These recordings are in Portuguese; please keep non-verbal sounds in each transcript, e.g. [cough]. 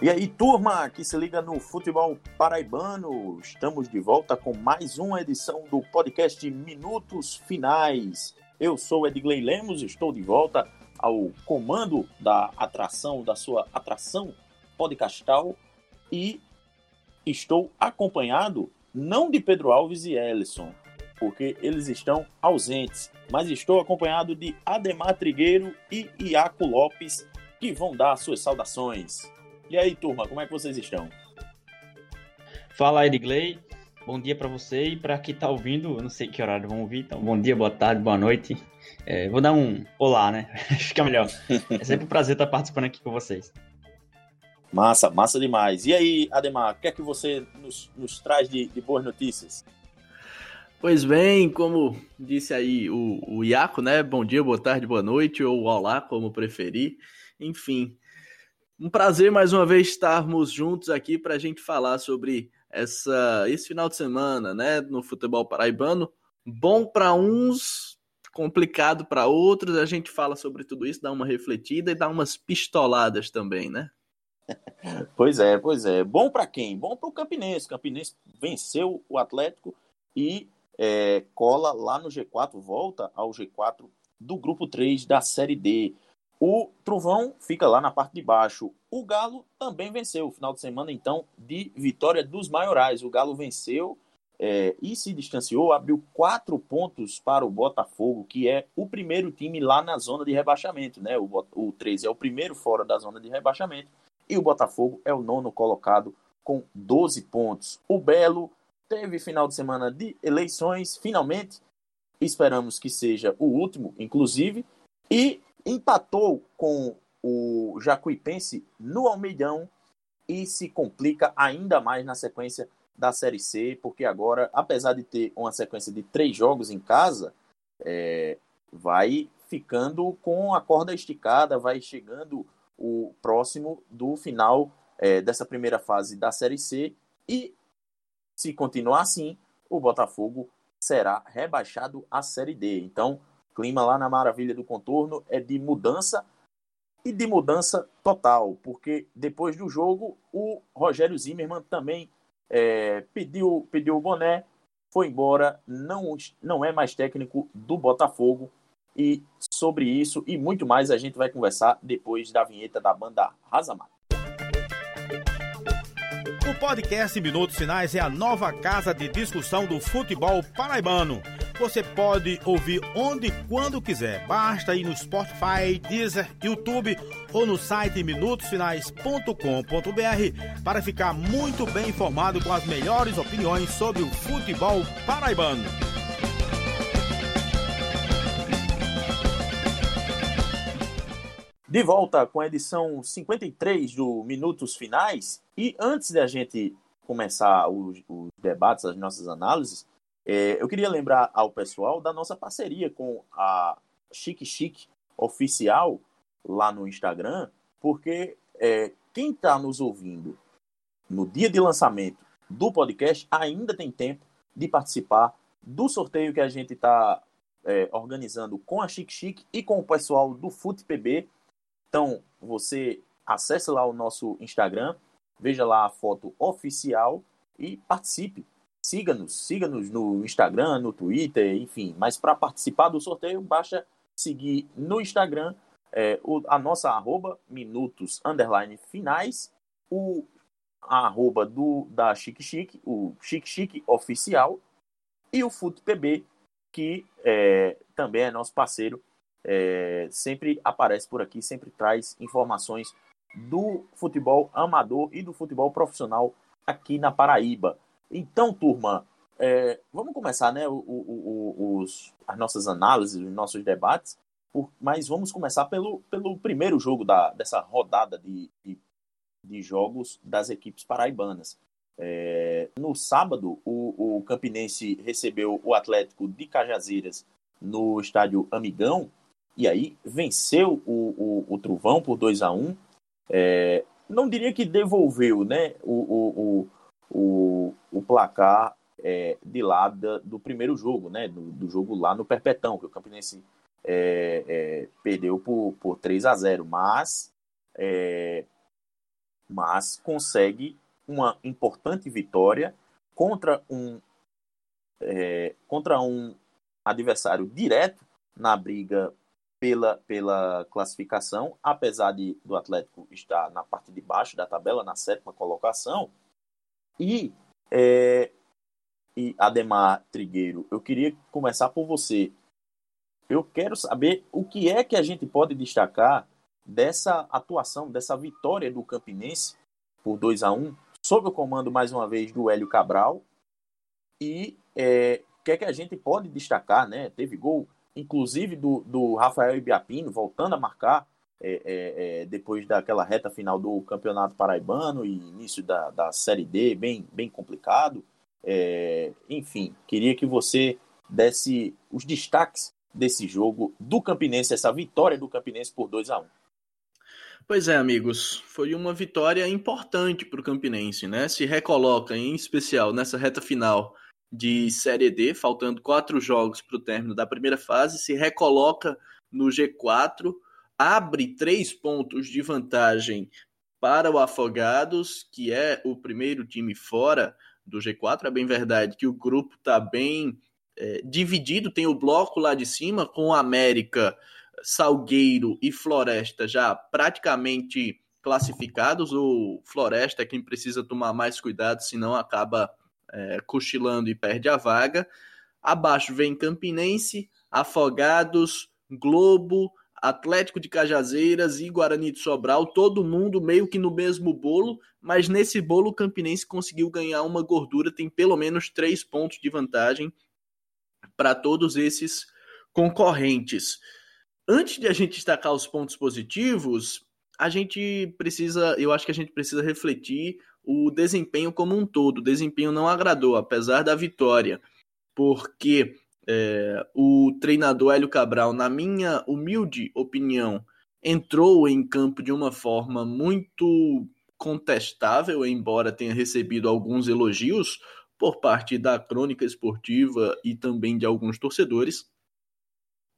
E aí, turma que se liga no futebol paraibano, estamos de volta com mais uma edição do podcast Minutos Finais. Eu sou Edgley Lemos, estou de volta ao comando da atração, da sua atração podcastal e estou acompanhado não de Pedro Alves e Ellison, porque eles estão ausentes, mas estou acompanhado de Ademar Trigueiro e Iaco Lopes, que vão dar suas saudações. E aí, turma, como é que vocês estão? Fala, Edgley. Bom dia para você e para quem está ouvindo. Eu não sei que horário vão ouvir, então bom dia, boa tarde, boa noite. É, vou dar um olá, né? [laughs] Acho que é melhor. É sempre um prazer estar participando aqui com vocês. Massa, massa demais. E aí, Ademar, o que é que você nos, nos traz de, de, boas notícias? Pois bem, como disse aí o, o Iaco, né? Bom dia, boa tarde, boa noite, ou olá, como preferir. Enfim, um prazer mais uma vez estarmos juntos aqui para a gente falar sobre essa, esse final de semana, né, no futebol paraibano. Bom para uns, complicado para outros. A gente fala sobre tudo isso, dá uma refletida e dá umas pistoladas também, né? [laughs] Pois é, pois é. Bom para quem? Bom para o Campinense. O Campinense venceu o Atlético e é, cola lá no G4, volta ao G4 do grupo 3 da Série D. O Trovão fica lá na parte de baixo. O Galo também venceu o final de semana, então, de vitória dos maiorais. O Galo venceu é, e se distanciou, abriu quatro pontos para o Botafogo, que é o primeiro time lá na zona de rebaixamento. Né? O, o 13 é o primeiro fora da zona de rebaixamento e o Botafogo é o nono colocado com 12 pontos. O Belo teve final de semana de eleições, finalmente. Esperamos que seja o último, inclusive. E empatou com o Jacuipense no Almeidão e se complica ainda mais na sequência da Série C, porque agora, apesar de ter uma sequência de três jogos em casa, é, vai ficando com a corda esticada, vai chegando o próximo do final é, dessa primeira fase da Série C e, se continuar assim, o Botafogo será rebaixado à Série D. Então, clima lá na Maravilha do Contorno é de mudança e de mudança total, porque depois do jogo o Rogério Zimmermann também é, pediu, pediu o boné, foi embora, não, não é mais técnico do Botafogo. E sobre isso e muito mais a gente vai conversar depois da vinheta da banda Razamar. O podcast Minutos Finais é a nova casa de discussão do futebol paraibano você pode ouvir onde e quando quiser. Basta ir no Spotify, Deezer, YouTube ou no site minutosfinais.com.br para ficar muito bem informado com as melhores opiniões sobre o futebol paraibano. De volta com a edição 53 do Minutos Finais. E antes de a gente começar os, os debates, as nossas análises, é, eu queria lembrar ao pessoal da nossa parceria com a Chique Chique Oficial lá no Instagram, porque é, quem está nos ouvindo no dia de lançamento do podcast ainda tem tempo de participar do sorteio que a gente está é, organizando com a Chique Chique e com o pessoal do FutePB. Então, você acesse lá o nosso Instagram, veja lá a foto oficial e participe siga-nos, siga-nos no Instagram, no Twitter, enfim. Mas para participar do sorteio, basta seguir no Instagram é, o, a nossa arroba, minutos, underline, finais, o a arroba do, da Chique Chique, o Chique Chique Oficial, e o FutPB, que é, também é nosso parceiro, é, sempre aparece por aqui, sempre traz informações do futebol amador e do futebol profissional aqui na Paraíba. Então, turma, é, vamos começar né, o, o, os, as nossas análises, os nossos debates, por, mas vamos começar pelo, pelo primeiro jogo da, dessa rodada de, de, de jogos das equipes paraibanas. É, no sábado, o, o Campinense recebeu o Atlético de Cajazeiras no estádio Amigão, e aí venceu o, o, o Truvão por 2 a 1 é, Não diria que devolveu né, o, o, o, o placar é, de lá do primeiro jogo, né? Do, do, jogo lá no Perpetão, que o Campinense é, é, perdeu por, por 3 a 0 Mas é, mas consegue uma importante vitória contra um é, contra um adversário direto na briga pela, pela classificação, apesar de do Atlético estar na parte de baixo da tabela, na sétima colocação. E, é, e Ademar Trigueiro, eu queria começar por você. Eu quero saber o que é que a gente pode destacar dessa atuação, dessa vitória do Campinense por 2 a 1 sob o comando mais uma vez do Hélio Cabral. E é, o que é que a gente pode destacar, né? Teve gol, inclusive, do, do Rafael Ibiapino, voltando a marcar é, é, é, depois daquela reta final do Campeonato Paraibano e início da, da Série D, bem, bem complicado. É, enfim, queria que você desse os destaques desse jogo do Campinense, essa vitória do Campinense por 2 a 1 Pois é, amigos, foi uma vitória importante para o Campinense, né? Se recoloca, em especial nessa reta final de Série D, faltando quatro jogos para o término da primeira fase, se recoloca no G4, abre três pontos de vantagem para o Afogados, que é o primeiro time fora do G4. É bem verdade que o grupo está bem é, dividido, tem o bloco lá de cima com América, Salgueiro e Floresta já praticamente classificados. O Floresta é quem precisa tomar mais cuidado, senão acaba é, cochilando e perde a vaga. Abaixo vem Campinense, Afogados, Globo, Atlético de Cajazeiras e Guarani de Sobral, todo mundo meio que no mesmo bolo, mas nesse bolo o Campinense conseguiu ganhar uma gordura, tem pelo menos três pontos de vantagem para todos esses concorrentes. Antes de a gente destacar os pontos positivos, a gente precisa, eu acho que a gente precisa refletir o desempenho como um todo. O desempenho não agradou, apesar da vitória, porque é, o treinador Hélio Cabral, na minha humilde opinião, entrou em campo de uma forma muito contestável, embora tenha recebido alguns elogios por parte da crônica esportiva e também de alguns torcedores.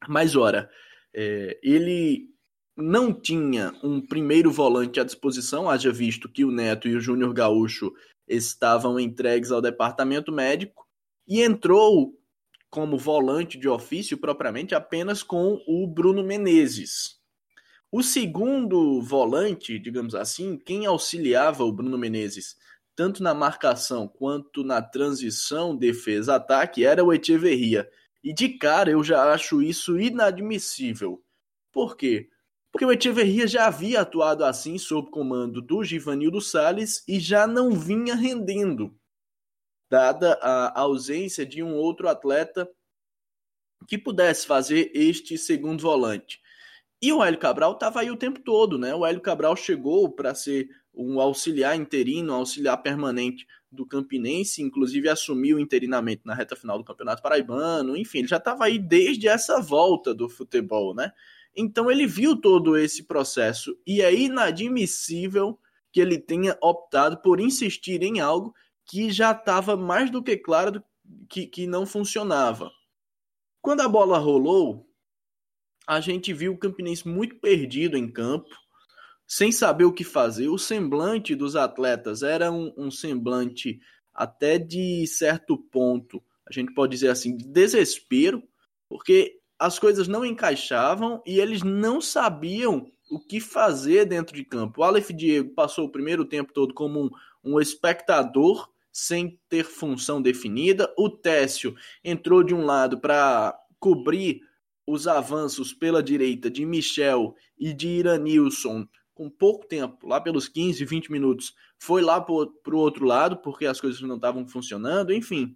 Mas, ora, é, ele não tinha um primeiro volante à disposição, haja visto que o Neto e o Júnior Gaúcho estavam entregues ao departamento médico, e entrou como volante de ofício propriamente apenas com o Bruno Menezes. O segundo volante, digamos assim, quem auxiliava o Bruno Menezes, tanto na marcação quanto na transição defesa-ataque, era o Echeverria. E de cara eu já acho isso inadmissível. Por quê? Porque o Echeverria já havia atuado assim sob comando do Givanildo Salles e já não vinha rendendo, dada a ausência de um outro atleta que pudesse fazer este segundo volante. E o Hélio Cabral estava aí o tempo todo, né? O Hélio Cabral chegou para ser um auxiliar interino, um auxiliar permanente do Campinense, inclusive assumiu interinamente na reta final do Campeonato Paraibano, enfim, ele já estava aí desde essa volta do futebol, né? Então ele viu todo esse processo e é inadmissível que ele tenha optado por insistir em algo que já estava mais do que claro que, que não funcionava. Quando a bola rolou, a gente viu o Campinense muito perdido em campo, sem saber o que fazer. O semblante dos atletas era um, um semblante até de certo ponto, a gente pode dizer assim, de desespero, porque as coisas não encaixavam e eles não sabiam o que fazer dentro de campo. O Aleph Diego passou o primeiro tempo todo como um, um espectador sem ter função definida. O Técio entrou de um lado para cobrir os avanços pela direita de Michel e de Iranilson com pouco tempo, lá pelos 15, 20 minutos, foi lá para o outro lado porque as coisas não estavam funcionando, enfim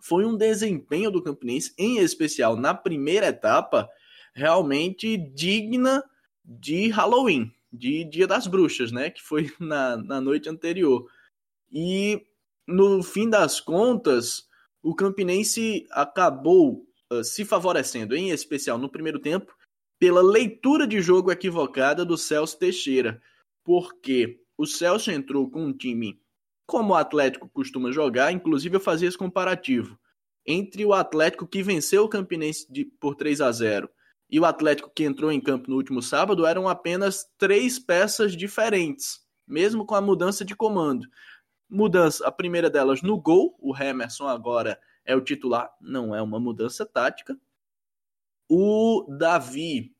foi um desempenho do Campinense, em especial na primeira etapa, realmente digna de Halloween, de Dia das Bruxas, né? Que foi [laughs] na, na noite anterior. E no fim das contas, o Campinense acabou uh, se favorecendo, em especial no primeiro tempo, pela leitura de jogo equivocada do Celso Teixeira, porque o Celso entrou com um time como o Atlético costuma jogar, inclusive eu fazia esse comparativo entre o Atlético que venceu o Campinense de, por 3 a 0 e o Atlético que entrou em campo no último sábado, eram apenas três peças diferentes. mesmo com a mudança de comando. Mudança, a primeira delas no gol, o Emerson agora é o titular, não é uma mudança tática. O Davi,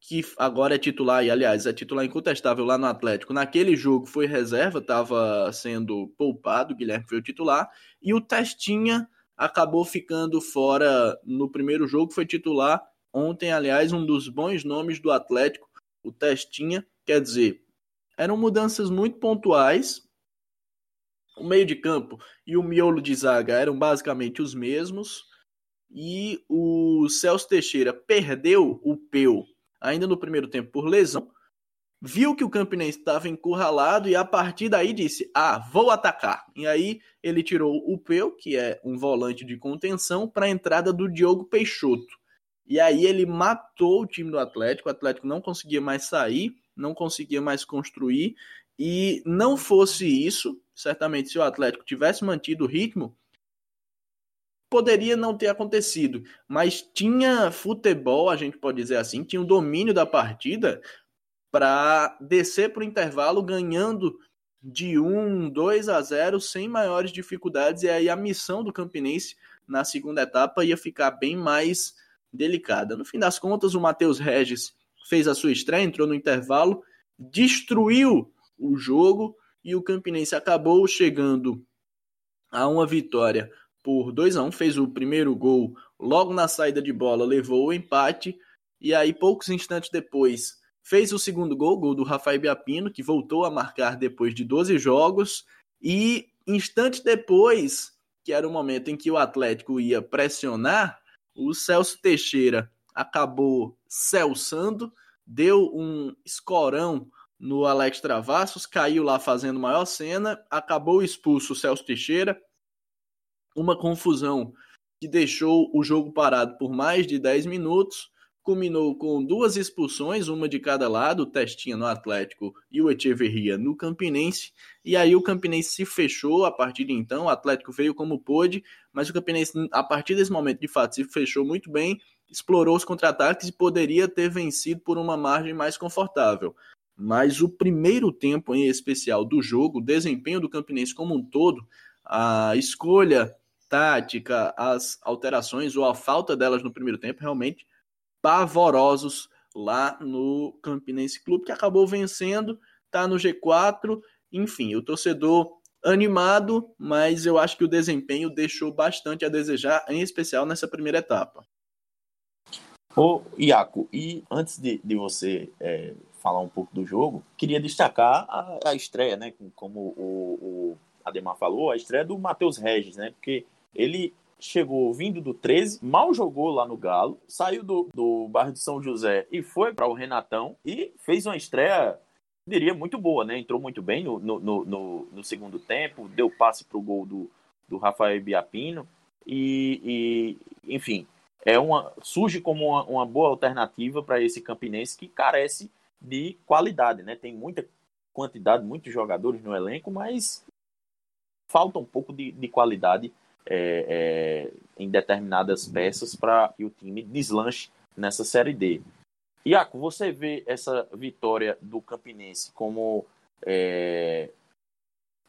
que agora é titular, e aliás, é titular incontestável lá no Atlético, naquele jogo foi reserva, estava sendo poupado, o Guilherme foi o titular, e o Testinha acabou ficando fora no primeiro jogo, foi titular ontem, aliás, um dos bons nomes do Atlético, o Testinha, quer dizer, eram mudanças muito pontuais, o meio de campo e o miolo de zaga eram basicamente os mesmos. E o Celso Teixeira perdeu o Peu ainda no primeiro tempo por lesão. Viu que o Campinense estava encurralado e a partir daí disse: Ah, vou atacar. E aí ele tirou o Peu, que é um volante de contenção, para a entrada do Diogo Peixoto. E aí ele matou o time do Atlético. O Atlético não conseguia mais sair, não conseguia mais construir. E não fosse isso, certamente se o Atlético tivesse mantido o ritmo, poderia não ter acontecido, mas tinha futebol, a gente pode dizer assim, tinha o domínio da partida para descer para o intervalo ganhando de 1, 2 a 0 sem maiores dificuldades e aí a missão do Campinense na segunda etapa ia ficar bem mais delicada. No fim das contas, o Matheus Regis fez a sua estreia, entrou no intervalo, destruiu o jogo e o Campinense acabou chegando a uma vitória por 2 a 1 fez o primeiro gol logo na saída de bola, levou o empate e aí poucos instantes depois fez o segundo gol, gol do Rafael Biapino, que voltou a marcar depois de 12 jogos e instantes depois, que era o momento em que o Atlético ia pressionar, o Celso Teixeira acabou celçando, deu um escorão no Alex Travassos, caiu lá fazendo maior cena, acabou expulso o Celso Teixeira, uma confusão que deixou o jogo parado por mais de 10 minutos, culminou com duas expulsões, uma de cada lado, o Testinha no Atlético e o Echeverria no Campinense, e aí o Campinense se fechou a partir de então, o Atlético veio como pôde, mas o Campinense, a partir desse momento, de fato, se fechou muito bem, explorou os contra-ataques e poderia ter vencido por uma margem mais confortável mas o primeiro tempo em especial do jogo, o desempenho do Campinense como um todo, a escolha tática, as alterações ou a falta delas no primeiro tempo, realmente pavorosos lá no Campinense Clube, que acabou vencendo, está no G4, enfim, o torcedor animado, mas eu acho que o desempenho deixou bastante a desejar, em especial nessa primeira etapa. Ô, Iaco, e antes de, de você é, falar um pouco do jogo, queria destacar a, a estreia, né? Como o, o Ademar falou, a estreia do Matheus Regis, né? Porque ele chegou vindo do 13, mal jogou lá no Galo, saiu do, do bairro de São José e foi para o Renatão e fez uma estreia, diria, muito boa, né? Entrou muito bem no, no, no, no segundo tempo, deu passe para o gol do, do Rafael Biapino e, e, enfim, é uma, surge como uma, uma boa alternativa para esse campinense que carece de qualidade, né? Tem muita quantidade, muitos jogadores no elenco, mas falta um pouco de, de qualidade é, é, em determinadas peças para que o time deslanche nessa Série D. Iaco, você vê essa vitória do Campinense como. É,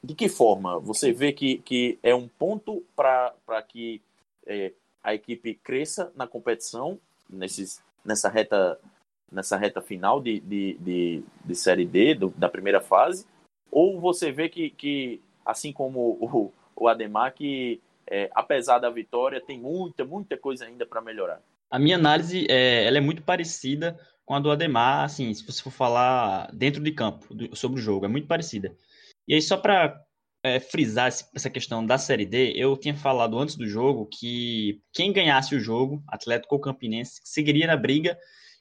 de que forma? Você vê que, que é um ponto para que é, a equipe cresça na competição, nesses, nessa reta nessa reta final de, de, de, de Série D, do, da primeira fase? Ou você vê que, que assim como o, o Ademar, que é, apesar da vitória, tem muita, muita coisa ainda para melhorar? A minha análise é, ela é muito parecida com a do Ademar, assim, se você for falar dentro de campo do, sobre o jogo, é muito parecida. E aí, só para é, frisar essa questão da Série D, eu tinha falado antes do jogo que quem ganhasse o jogo, Atlético ou Campinense, seguiria na briga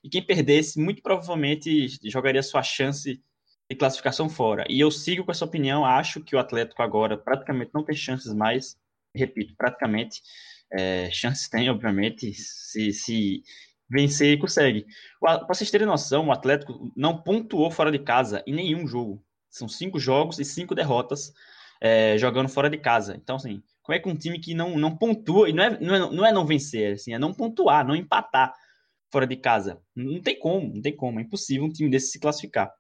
e quem perdesse, muito provavelmente jogaria sua chance de classificação fora. E eu sigo com essa opinião, acho que o Atlético agora praticamente não tem chances mais, repito, praticamente, é, chances tem, obviamente, se, se vencer consegue. Para vocês terem noção, o Atlético não pontuou fora de casa em nenhum jogo. São cinco jogos e cinco derrotas é, jogando fora de casa. Então, assim, como é que um time que não, não pontua, e não é, não, é, não é não vencer, assim, é não pontuar, não empatar fora de casa. Não tem como, não tem como, é impossível um time desse se classificar.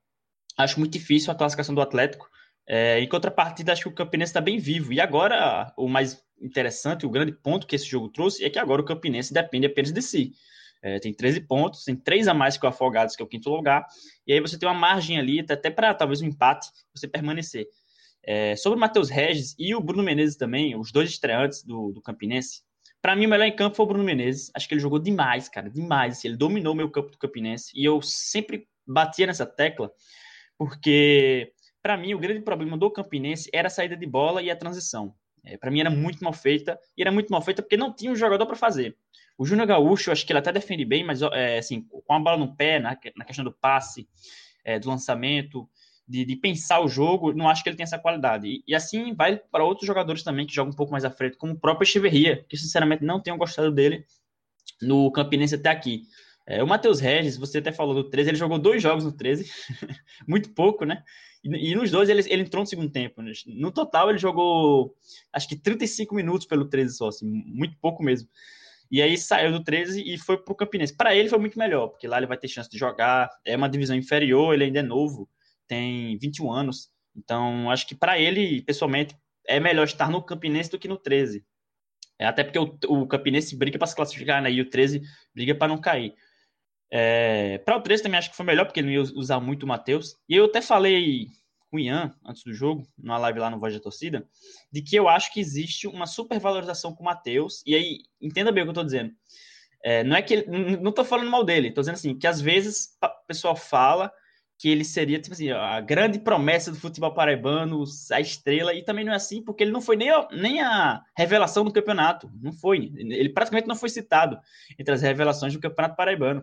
acho muito difícil a classificação do Atlético. É, em contrapartida, acho que o Campinense está bem vivo. E agora, o mais interessante, o grande ponto que esse jogo trouxe é que agora o Campinense depende apenas de si. É, tem 13 pontos, tem 3 a mais que o Afogados, que é o quinto lugar. E aí você tem uma margem ali, até para talvez um empate, você permanecer. É, sobre o Matheus Regis e o Bruno Menezes também, os dois estreantes do, do Campinense. Para mim, o melhor em campo foi o Bruno Menezes. Acho que ele jogou demais, cara, demais. Ele dominou o meu campo do Campinense. E eu sempre batia nessa tecla, porque para mim o grande problema do Campinense era a saída de bola e a transição. É, para mim era muito mal feita, e era muito mal feita porque não tinha um jogador para fazer. O Júnior Gaúcho, acho que ele até defende bem, mas é, assim, com a bola no pé, na, na questão do passe, é, do lançamento, de, de, pensar o jogo, não acho que ele tem essa qualidade. E, e assim vai para outros jogadores também que jogam um pouco mais à frente, como o próprio Echeverria, que sinceramente não tenho gostado dele no Campinense até aqui. É, o Matheus Regis, você até falou do 13, ele jogou dois jogos no 13, [laughs] muito pouco, né? E, e, nos dois ele, ele entrou no segundo tempo. Né? No total, ele jogou acho que 35 minutos pelo 13 só, assim, muito pouco mesmo. E aí saiu do 13 e foi pro Campinense. Para ele foi muito melhor, porque lá ele vai ter chance de jogar, é uma divisão inferior, ele ainda é novo, tem 21 anos. Então, acho que para ele, pessoalmente, é melhor estar no Campinense do que no 13. É, até porque o, o Campinense briga para se classificar, né? E o 13 briga para não cair. É, para o 13 também acho que foi melhor, porque ele não ia usar muito o Matheus. E eu até falei com o Ian, antes do jogo, numa live lá no Voz da Torcida, de que eu acho que existe uma supervalorização com o Matheus. E aí, entenda bem o que eu estou dizendo. É, não é que ele, não estou falando mal dele, estou dizendo assim, que às vezes o pessoal fala que ele seria tipo assim, a grande promessa do futebol paraibano, a estrela, e também não é assim, porque ele não foi nem a, nem a revelação do campeonato, não foi, ele praticamente não foi citado entre as revelações do campeonato paraibano.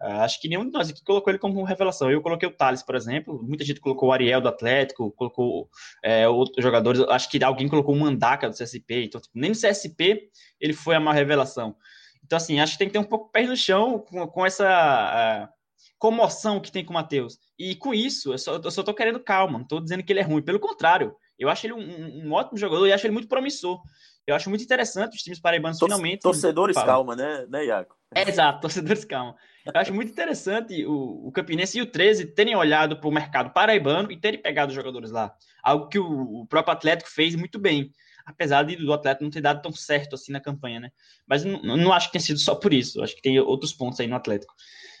Uh, acho que nenhum de nós aqui colocou ele como revelação. Eu coloquei o Thales, por exemplo. Muita gente colocou o Ariel do Atlético, colocou é, outros jogadores. Acho que alguém colocou o Mandaca do CSP. Então, tipo, nem no CSP ele foi a maior revelação. Então, assim, acho que tem que ter um pouco pé no chão com, com essa uh, comoção que tem com o Matheus. E com isso, eu só, eu só tô querendo calma. Não tô dizendo que ele é ruim. Pelo contrário, eu acho ele um, um ótimo jogador e acho ele muito promissor. Eu acho muito interessante os times paraibanos Tor finalmente. Torcedores calma, né, né, Iaco? É, exato, torcedores calma. Eu acho muito interessante o, o Campinense e o 13 terem olhado para o mercado paraibano e terem pegado os jogadores lá. Algo que o, o próprio Atlético fez muito bem. Apesar de, do Atlético não ter dado tão certo assim na campanha, né? Mas não, não acho que tenha sido só por isso. Acho que tem outros pontos aí no Atlético.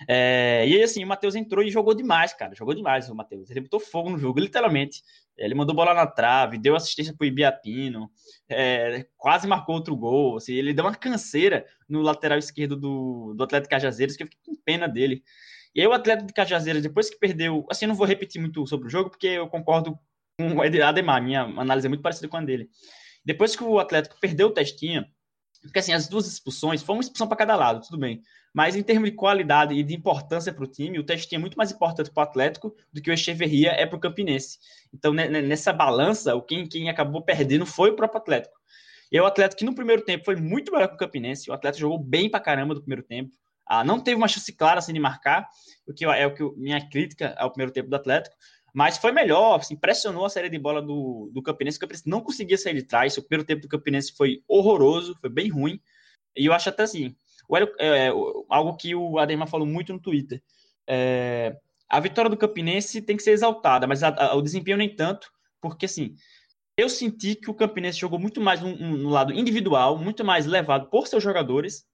É, e aí, assim, o Matheus entrou e jogou demais, cara. Jogou demais o Matheus. Ele botou fogo no jogo, literalmente. Ele mandou bola na trave, deu assistência pro Ibiapino, é, quase marcou outro gol. Assim, ele deu uma canseira no lateral esquerdo do, do Atlético Cajazeiras, que eu fiquei com pena dele. E aí o Atlético de Cajazeiras, depois que perdeu... Assim, eu não vou repetir muito sobre o jogo, porque eu concordo com o Ademar. Minha análise é muito parecida com a dele. Depois que o Atlético perdeu o Testinha, porque assim, as duas expulsões, foi uma expulsão para cada lado, tudo bem. Mas em termos de qualidade e de importância para o time, o Testinha é muito mais importante para o Atlético do que o Echeverria é para o Campinense. Então, nessa balança, quem, quem acabou perdendo foi o próprio Atlético. E o Atlético, que no primeiro tempo foi muito melhor que o Campinense, o Atlético jogou bem para caramba no primeiro tempo. Ah, não teve uma chance clara assim, de marcar, o que é o que minha crítica ao primeiro tempo do Atlético, mas foi melhor, assim, pressionou a série de bola do, do Campinense, o Campinense não conseguia sair de trás, o primeiro tempo do Campinense foi horroroso, foi bem ruim, e eu acho até assim, o, é, é, algo que o Ademar falou muito no Twitter, é, a vitória do Campinense tem que ser exaltada, mas a, a, o desempenho nem tanto, porque assim, eu senti que o Campinense jogou muito mais no, no lado individual, muito mais levado por seus jogadores,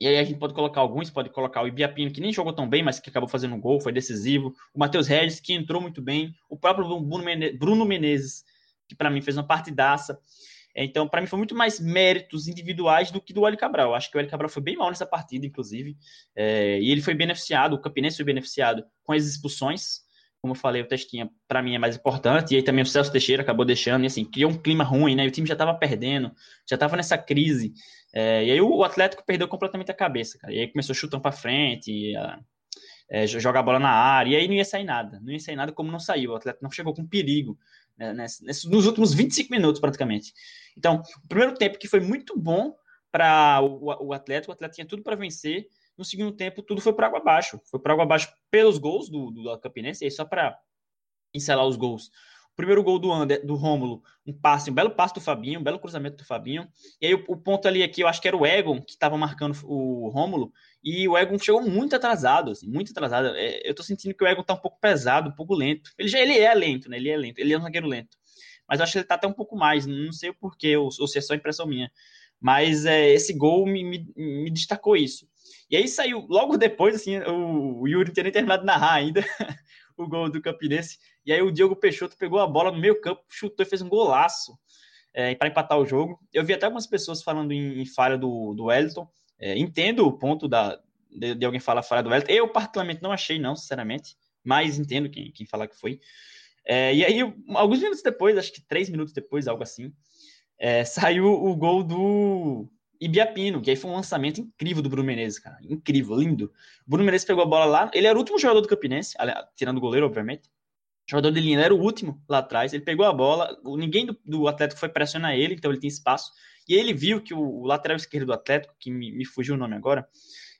e aí a gente pode colocar alguns, pode colocar o Ibiapino, que nem jogou tão bem, mas que acabou fazendo um gol, foi decisivo. O Matheus Regis, que entrou muito bem. O próprio Bruno Menezes, que para mim fez uma partidaça. Então, para mim, foi muito mais méritos individuais do que do Hélio Cabral. Acho que o Hélio Cabral foi bem mal nessa partida, inclusive. É, e ele foi beneficiado, o Campinense foi beneficiado com as expulsões. Como eu falei, o Testinha, para mim, é mais importante. E aí também o Celso Teixeira acabou deixando. E assim, criou um clima ruim, né? O time já estava perdendo, já estava nessa crise. É, e aí o Atlético perdeu completamente a cabeça, cara. E aí começou chutando para frente, a, é, jogar a bola na área, e aí não ia sair nada. Não ia sair nada como não saiu. O Atlético não chegou com perigo né, nos últimos 25 minutos, praticamente. Então, o primeiro tempo que foi muito bom para o, o Atlético, o Atlético tinha tudo para vencer. No segundo tempo, tudo foi para água abaixo. Foi para água abaixo pelos gols do, do Campinense, e aí só para encelar os gols. primeiro gol do Ander, do Rômulo, um passe, um belo passe do Fabinho, um belo cruzamento do Fabinho. E aí o, o ponto ali aqui, eu acho que era o Egon que estava marcando o Rômulo, e o Egon chegou muito atrasado, assim, muito atrasado. É, eu tô sentindo que o Egon tá um pouco pesado, um pouco lento. Ele já ele é lento, né? Ele é lento, ele é um zagueiro lento. Mas eu acho que ele tá até um pouco mais, não sei o porquê, ou, ou se é só impressão minha. Mas é, esse gol me, me, me, destacou isso. E aí saiu, logo depois, assim, o, o Yuri não tinha nem terminado de narrar ainda [laughs] o gol do Campinense. E aí o Diogo Peixoto pegou a bola no meio campo, chutou e fez um golaço é, para empatar o jogo. Eu vi até algumas pessoas falando em, em falha do, do Wellington. É, entendo o ponto da, de, de, alguém falar falha do Wellington. Eu, particularmente, não achei, não, sinceramente. Mas entendo quem, quem falar que foi. É, e aí, alguns minutos depois, acho que três minutos depois, algo assim, é, [laughs] saiu o gol do Ibiapino, que aí foi um lançamento incrível do Bruno Menezes, cara. Incrível, lindo. O Bruno Menezes pegou a bola lá, ele era o último jogador do Campinense, tirando o goleiro, obviamente. O jogador de linha era o último lá atrás, ele pegou a bola, ninguém do, do Atlético foi pressionar ele, então ele tem espaço. E ele viu que o, o lateral esquerdo do Atlético, que me, me fugiu o nome agora.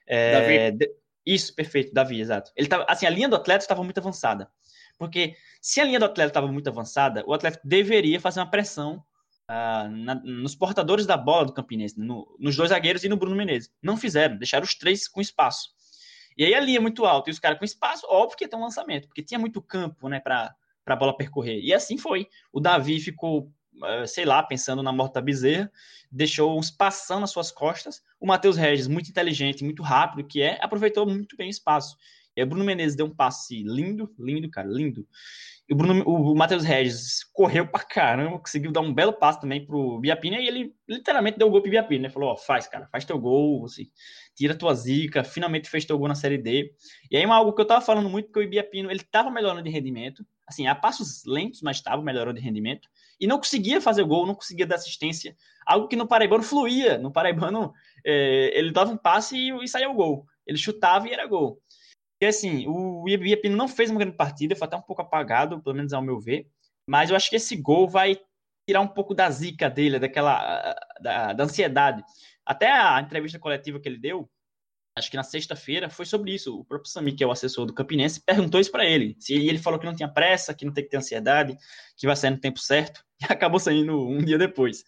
É, Davi. De, isso, perfeito, Davi, exato. Ele tava, assim, a linha do Atlético estava muito avançada. Porque se a linha do Atlético estava muito avançada, o Atlético deveria fazer uma pressão uh, na, nos portadores da bola do Campinense, no, nos dois zagueiros e no Bruno Menezes. Não fizeram, deixaram os três com espaço. E aí a linha é muito alta e os caras com espaço, óbvio que ia ter um lançamento, porque tinha muito campo né, para a bola percorrer. E assim foi. O Davi ficou, uh, sei lá, pensando na morte da bezerra, deixou uns passando nas suas costas. O Matheus Regis, muito inteligente, muito rápido que é, aproveitou muito bem o espaço. E o Bruno Menezes deu um passe lindo, lindo, cara, lindo. E o, Bruno, o Matheus Regis correu pra caramba, conseguiu dar um belo passe também pro Biapina e ele literalmente deu o gol pro Biapina, né? Falou, ó, faz, cara, faz teu gol, você tira tua zica, finalmente fez teu gol na Série D. E aí algo que eu tava falando muito, porque o Ibiapino, ele tava melhorando de rendimento, assim, a passos lentos, mas tava melhorando de rendimento, e não conseguia fazer gol, não conseguia dar assistência, algo que no Paraibano fluía, no Paraibano é, ele dava um passe e, e saía o gol, ele chutava e era gol. E assim, o Iapino não fez uma grande partida, foi até um pouco apagado, pelo menos ao meu ver. Mas eu acho que esse gol vai tirar um pouco da zica dele, daquela da, da ansiedade. Até a entrevista coletiva que ele deu, acho que na sexta-feira, foi sobre isso. O próprio Sami, que é o assessor do Campinense, perguntou isso para ele. Se ele falou que não tinha pressa, que não tem que ter ansiedade, que vai sair no tempo certo, [laughs] e acabou saindo um dia depois.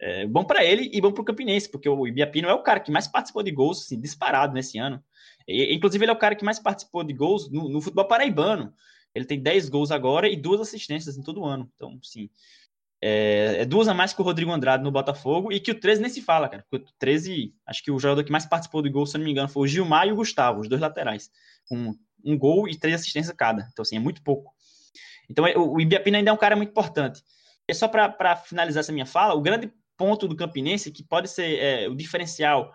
É, bom para ele e bom para o Campinense, porque o Ibiapino é o cara que mais participou de gols, assim, disparado nesse ano. Inclusive, ele é o cara que mais participou de gols no, no, futebol paraibano. Ele tem 10 gols agora e duas assistências em todo o ano. Então, sim. É, é, duas a mais que o Rodrigo Andrade no Botafogo e que o 13 nem se fala, cara. Porque o 13, acho que o jogador que mais participou de gol, se não me engano, foi o Gilmar e o Gustavo, os dois laterais. Com um gol e três assistências cada. Então, assim, é muito pouco. Então, é, o Ibiapina ainda é um cara muito importante. E só para finalizar essa minha fala, o grande ponto do Campinense, que pode ser é, o diferencial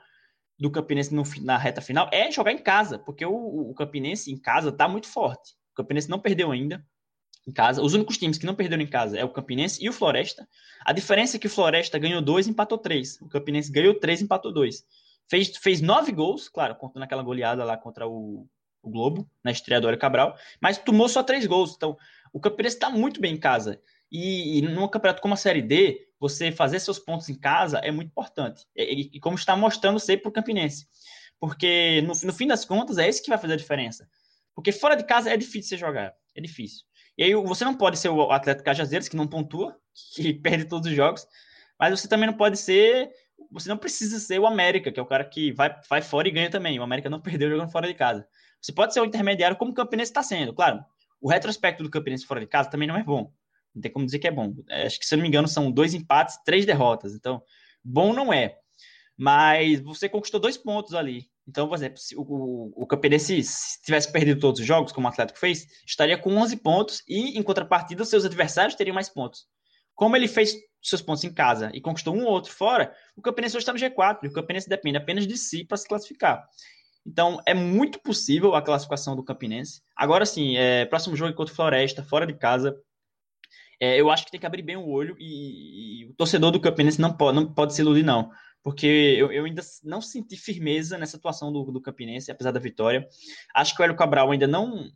do Campinense no, na reta final é jogar em casa, porque o, o Campinense em casa está muito forte. O Campinense não perdeu ainda em casa. Os únicos times que não perderam em casa é o Campinense e o Floresta. A diferença é que o Floresta ganhou dois, empatou três. O Campinense ganhou três, empatou dois. Fez, fez nove gols, claro, contando aquela goleada lá contra o, o Globo, na estreia do Hélio Cabral, mas tomou só três gols. Então, o Campinense está muito bem em casa. E, e num campeonato como a Série D, você fazer seus pontos em casa é muito importante. E, e como está mostrando ser para o Campinense. Porque, no, no, fim das contas, é isso que vai fazer a diferença. Porque fora de casa é difícil você jogar. É difícil. E aí você não pode ser o atleta Cajazeiras, que não pontua, [laughs] que perde todos os jogos. Mas você também não pode ser. Você não precisa ser o América, que é o cara que vai, vai fora e ganha também. O América não perdeu jogando fora de casa. Você pode ser o intermediário, como o Campinense está sendo. Claro, o retrospecto do Campinense fora de casa também não é bom. Não tem como dizer que é bom. É, acho que, se eu não me engano, são dois empates, três derrotas. Então, bom não é. Mas você conquistou dois pontos ali. Então, por exemplo, se o, o, o Campinense se tivesse perdido todos os jogos, como o Atlético fez, estaria com 11 pontos e, em contrapartida, seus adversários teriam mais pontos. Como ele fez seus pontos em casa e conquistou um ou outro fora, o Campinense hoje está no G4 e o Campinense depende apenas de si para se classificar. Então, é muito possível a classificação do Campinense. Agora sim, é, próximo jogo contra o Floresta, fora de casa, é, eu acho que tem que abrir bem o olho e, e, o torcedor do Campinense não pode, não pode se iludir, não. Porque eu, eu ainda não senti firmeza nessa atuação do, do Campinense, apesar da vitória. Acho que o Hélio Cabral ainda não,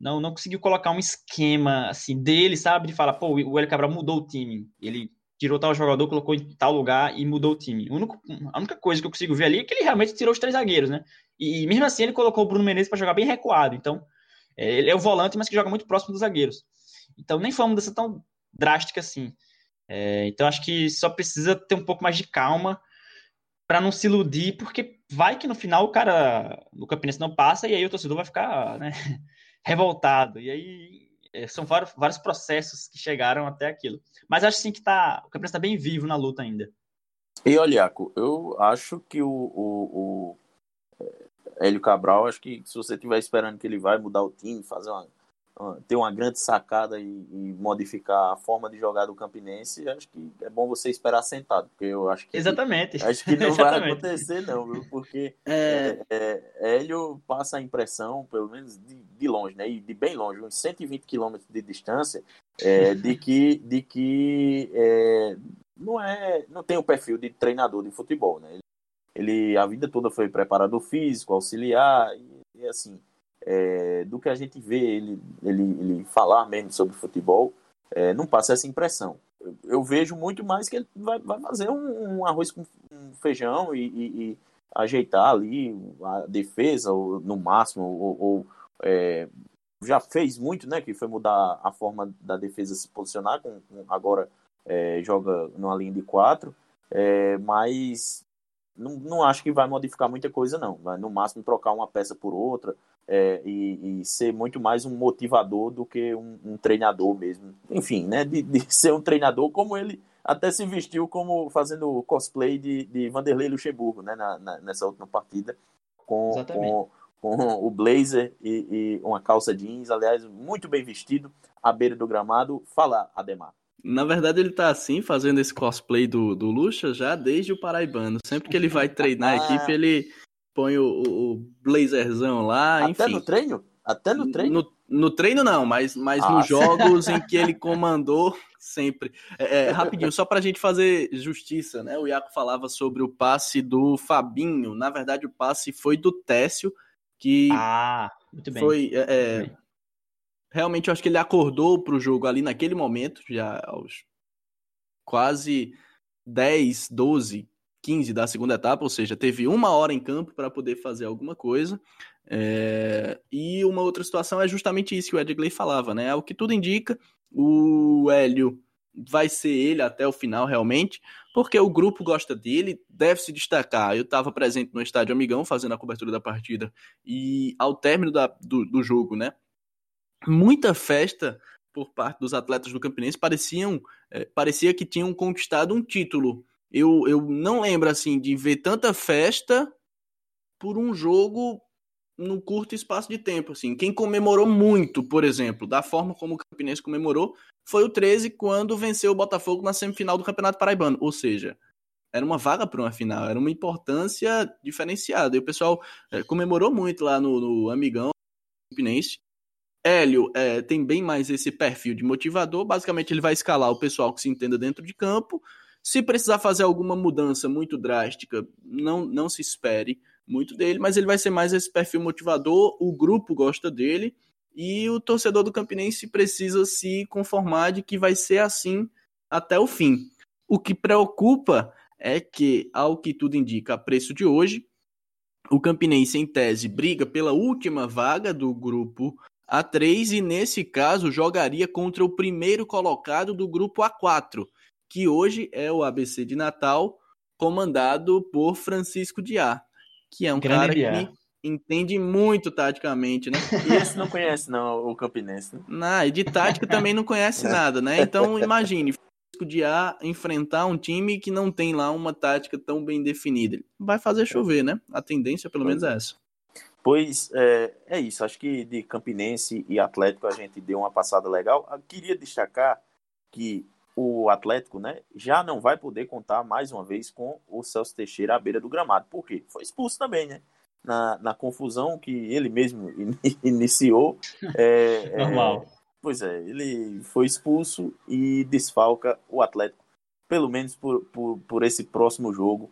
não, não conseguiu colocar um esquema assim dele, sabe? De falar, pô, o Hélio Cabral mudou o time. Ele tirou tal jogador, colocou em tal lugar e mudou o time. Único, a única coisa que eu consigo ver ali é que ele realmente tirou os três zagueiros, né? E, mesmo assim ele colocou o Bruno Menezes para jogar bem recuado. Então, é, ele é o volante, mas que joga muito próximo dos zagueiros. Então nem foi uma mudança tão drástica assim. É, então acho que só precisa ter um pouco mais de calma para não se iludir, porque vai que no final o cara, o Campinense não passa e aí o torcedor vai ficar né, [laughs] revoltado. E aí é, são vários, vários processos que chegaram até aquilo. Mas acho sim que tá, o Campinense está bem vivo na luta ainda. E olha, eu acho que o, o, o Hélio Cabral, acho que se você estiver esperando que ele vai mudar o time, fazer uma ter uma grande sacada e, e, modificar a forma de jogar do Campinense, acho que é bom você esperar sentado, porque eu acho que exatamente [laughs] acho que não vai acontecer não, viu? porque é... É, é, Hélio passa a impressão, pelo menos de, de longe, né, e de bem longe, uns 120 quilômetros de distância, é, de que de que é, não é não tem o perfil de treinador de futebol, né? Ele a vida toda foi preparador físico, auxiliar e, e assim, é, do que a gente vê ele, ele, ele falar mesmo sobre futebol, é, não passa essa impressão. Eu, eu, vejo muito mais que ele vai, vai fazer um, um, arroz com um feijão e, e, e, ajeitar ali a defesa, ou, no máximo, ou, ou é, já fez muito, né? Que foi mudar a forma da defesa se posicionar, com, com agora é, joga numa linha de quatro, é, mas não, não acho que vai modificar muita coisa, não. Vai no máximo trocar uma peça por outra é, e, e, ser muito mais um motivador do que um, um treinador mesmo. Enfim, né? De, de, [laughs] ser um treinador como ele até se vestiu como fazendo cosplay de, de Vanderlei Luxemburgo, né? Na, na, nessa última partida com, com, com, o blazer e, e uma calça jeans, aliás, muito bem vestido, à beira do gramado. Fala, Ademar. Na verdade, ele tá assim, fazendo esse cosplay do, do Lucha já desde o Paraibano. Sempre que ele vai treinar a equipe, [laughs] ele põe o, o blazerzão lá, Até enfim. no treino? Até no treino? No, no treino não, mas, mas ah. nos jogos em que ele [laughs] comandou sempre. É, é, rapidinho, só pra gente fazer justiça, né? O Iaco falava sobre o passe do Fabinho. Na verdade, o passe foi do Técio, que ah, muito bem. foi... É, é muito bem realmente eu acho que ele acordou para o jogo ali naquele momento, já aos quase 10, 12, 15 da segunda etapa, ou seja, teve uma hora em campo para poder fazer alguma coisa. É... E uma outra situação é justamente isso que o Edgley falava, né? O que tudo indica, o Hélio vai ser ele até o final realmente, porque o grupo gosta dele, deve se destacar. Eu estava presente no estádio Amigão fazendo a cobertura da partida e ao término da, do, do jogo, né? muita festa por parte dos atletas do Campinense, pareciam, é, parecia que tinham conquistado um título. Eu, eu não lembro assim de ver tanta festa por um jogo num curto espaço de tempo, assim. Quem comemorou muito, por exemplo, da forma como o Campinense comemorou, foi o 13 quando venceu o Botafogo na semifinal do Campeonato Paraibano, ou seja, era uma vaga para uma final, era uma importância diferenciada. E o pessoal é, comemorou muito lá no, no Amigão Campinense. Hélio é, tem bem mais esse perfil de motivador. Basicamente, ele vai escalar o pessoal que se entenda dentro de campo. Se precisar fazer alguma mudança muito drástica, não, não se espere muito dele, mas ele vai ser mais esse perfil motivador. O grupo gosta dele e o torcedor do Campinense precisa se conformar de que vai ser assim até o fim. O que preocupa é que, ao que tudo indica, a preço de hoje, o Campinense, em tese, briga pela última vaga do grupo a3 e, nesse caso, jogaria contra o primeiro colocado do grupo A4, que hoje é o ABC de Natal, comandado por Francisco Diá, que é um Grande cara Diá. que entende muito taticamente, né? [laughs] Esse não conhece, não, o Campinense. Né? Não, e de tática também não conhece [laughs] nada, né? Então, imagine, Francisco Diá enfrentar um time que não tem lá uma tática tão bem definida. Vai fazer chover, né? A tendência, pelo menos, é essa. Pois é, é, isso, acho que de Campinense e Atlético a gente deu uma passada legal. Eu queria destacar que o Atlético né, já não vai poder contar mais uma vez com o Celso Teixeira à beira do gramado. Por quê? Foi expulso também, né? Na, na confusão que ele mesmo [laughs] in, iniciou. É, é, Normal. É, pois é, ele foi expulso e desfalca o Atlético, pelo menos por, por, por esse próximo jogo,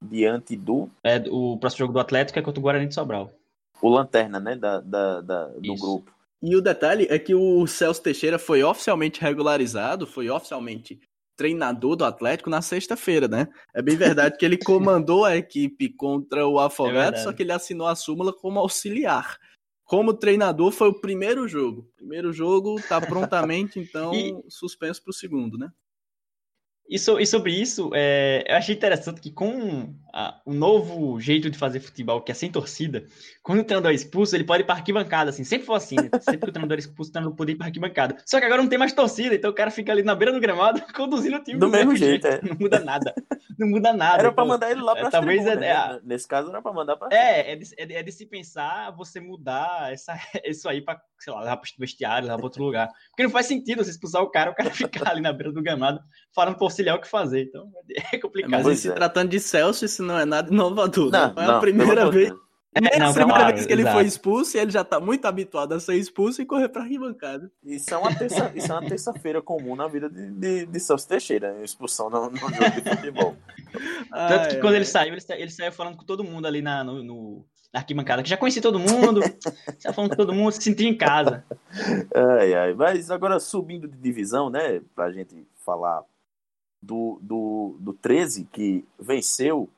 diante do. É, o próximo jogo do Atlético é contra o Guarani de Sobral o lanterna, né, da, da, da do Isso. grupo. E o detalhe é que o Celso Teixeira foi oficialmente regularizado, foi oficialmente treinador do Atlético na sexta-feira, né? É bem verdade que ele [laughs] comandou a equipe contra o Afogado, é só que ele assinou a súmula como auxiliar. como treinador, foi o primeiro jogo. Primeiro jogo tá prontamente, [laughs] então, e... suspenso para o segundo, né? E, so, e, sobre isso, é, eu achei interessante que com a, o novo jeito de fazer futebol, que é sem torcida, quando o treinador é expulso, ele pode ir para arquibancada, assim. Sempre foi assim, né? [laughs] Sempre que o treinador é expulso, o treinador pode ir para arquibancada. Só que agora não tem mais torcida, então o cara fica ali na beira do gramado, [laughs] conduzindo o time do, do mesmo, jeito. jeito. É. Não muda nada. [laughs] Não muda nada. Era para mandar ele lá para é, talvez tribunas, é, né? Nesse caso era para mandar para é, é de, é, de, é de se pensar você mudar essa, [laughs] isso aí para, sei lá, levar para o vestiário, levar para outro lugar. Porque não faz sentido você expulsar o cara, o cara [laughs] ficar ali na beira do gramado, falando por auxiliar o que fazer. Então é complicado. Mas se é. tratando de Celso, isso não é nada inovador. Não, não é a primeira vez. É, não, é a primeira claro, vez que ele exato. foi expulso e ele já tá muito habituado a ser expulso e correr pra arquibancada. Isso é uma terça, isso é uma terça-feira comum na vida de, de, de Celso Teixeira, expulsão no, no jogo de futebol. Tanto que quando ele saiu, ele, ele saiu falando com todo mundo ali na, no, no na arquibancada, que já conheci todo mundo, [laughs] já falando com todo mundo, se sentia em casa. Ai, ai. Mas agora subindo de divisão, né, pra gente falar do, do, do 13, que venceu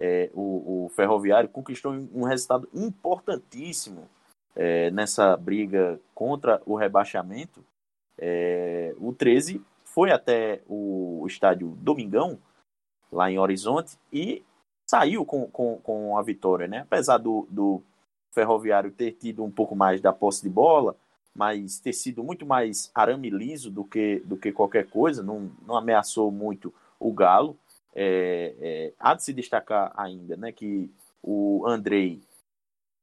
é, o, o, Ferroviário, conquistou um resultado importantíssimo é, nessa briga contra o rebaixamento. É, o 13 foi até o estádio Domingão, lá em Horizonte, e saiu com, com, com a vitória, né? Apesar do, do Ferroviário ter tido um pouco mais da posse de bola, mas ter sido muito mais arame liso do que, do que qualquer coisa, não, não ameaçou muito o Galo. É, é, há de se destacar ainda né, que o Andrei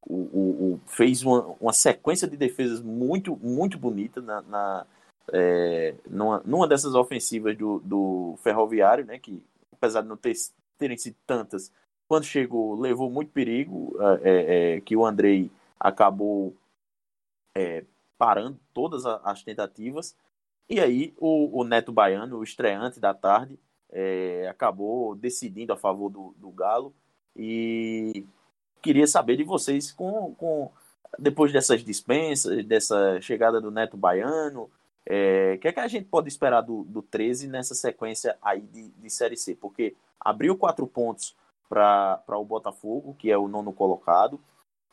o, o, o fez uma, uma, sequência de defesas muito, muito bonita na, na é, numa, numa, dessas ofensivas do, do Ferroviário, né, que apesar de não ter, terem sido tantas, quando chegou levou muito perigo, é, é, que o Andrei acabou é, parando todas as tentativas. E aí o, o Neto Baiano, o estreante da tarde, é, acabou decidindo a favor do, do, Galo. E queria saber de vocês com, com depois dessas dispensas, dessa chegada do Neto Baiano, é, o que é que a gente pode esperar do, do 13 nessa sequência aí de, de Série C? Porque abriu quatro pontos para o Botafogo, que é o nono colocado,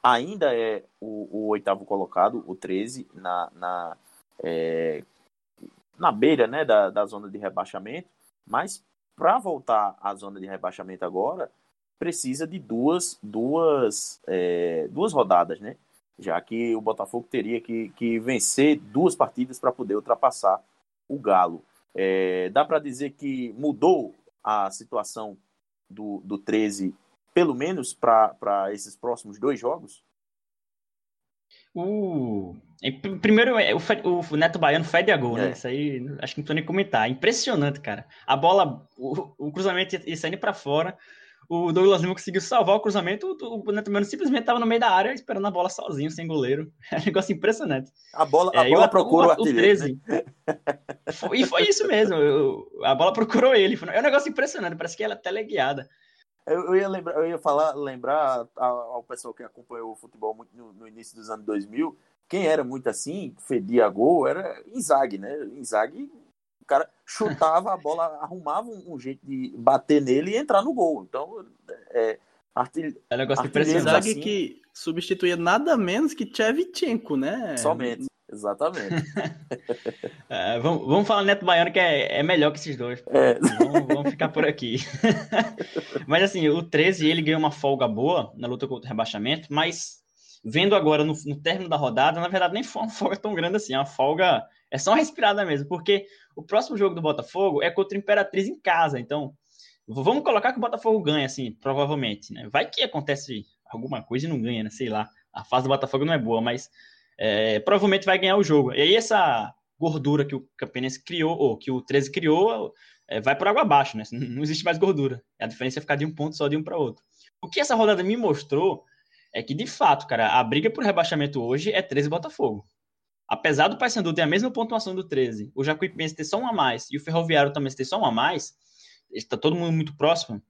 ainda é o, o oitavo colocado, o 13, na, na, é, na beira né, da, da zona de rebaixamento, mas para voltar à zona de rebaixamento agora, precisa de duas, duas, é, duas rodadas, né? Já que o Botafogo teria que, que vencer duas partidas para poder ultrapassar o Galo. É, dá para dizer que mudou a situação do, do 13 pelo menos para esses próximos dois jogos? O... Primeiro, é, o, o Neto Baiano fede a gol, né? é. Isso aí, acho que não precisa nem comentar. Impressionante, cara. A bola, o, o cruzamento ia saindo para fora. O Douglas Lima conseguiu salvar o cruzamento. O, o Neto Baiano simplesmente estava no meio da área esperando a bola sozinho, sem goleiro. [laughs] É um negócio impressionante. A bola, a é, bola procura o. O 13. Né? e foi isso mesmo. a bola procurou ele. É um negócio impressionante. Parece que ela é teleguiada. Eu, ia lembrar, eu ia falar, lembrar ao pessoal que acompanhou o futebol muito no, no, início dos anos 2000, quem era muito assim, fedia gol, era Inzaghi, né? Inzaghi, o cara chutava a bola, [laughs] arrumava um, um, jeito de bater nele e entrar no gol. Então, é, artil... é negócio que Inzaghi assim, que substituía nada menos que Chevchenko, né? Somente. Exatamente. [laughs] é, vamos, vamos falar Neto Baiano que é, é melhor que esses dois. É. Vamos, vamos, ficar por aqui. [laughs] mas assim, o 13 ele ganhou uma folga boa na luta contra o rebaixamento, mas vendo agora no, no término da rodada, na verdade nem foi uma [laughs] folga tão grande assim, é uma folga, é só uma respirada mesmo, porque o próximo jogo do Botafogo é contra o Imperatriz em casa, então vamos colocar que o Botafogo ganha, assim, provavelmente, né? Vai que acontece alguma coisa e não ganha, né? Sei lá. A fase do Botafogo não é boa, mas é, provavelmente vai ganhar o jogo. E aí essa gordura que o Campinense criou, ou que o 13 criou, é, vai por água abaixo, né? [laughs] Não existe mais gordura. A diferença é ficar de um ponto só de um para outro. O que essa rodada me mostrou é que, de fato, cara, a briga por rebaixamento hoje é 13 Botafogo. Apesar do Paysandu ter a mesma pontuação do 13, o Jacuipense ter só um a mais e o Ferroviário também ter só um a mais, está todo mundo muito próximo.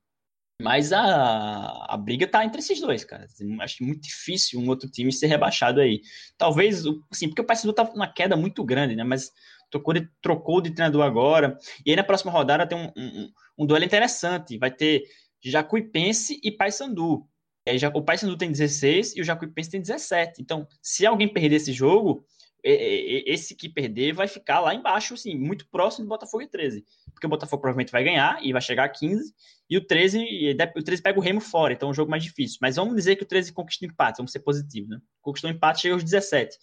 Mas a, a briga tá entre esses dois, cara. Acho muito difícil um outro time ser rebaixado aí. Talvez, assim, porque o Paysandu tá numa queda muito grande, né? Mas trocou de, trocou de treinador agora. E aí na próxima rodada tem um, um, um duelo interessante. Vai ter Jacuipense e Paysandu. E aí o Paysandu tem 16 e o Jacuipense tem 17. Então, se alguém perder esse jogo, esse que perder vai ficar lá embaixo, assim, muito próximo do Botafogo e 13. Porque o Botafogo provavelmente vai ganhar e vai chegar a 15, e o 13, o 13 pega o Remo fora, então é um jogo mais difícil. Mas vamos dizer que o 13 conquista empate, vamos ser positivo, né? Conquistou empate, chega aos 17.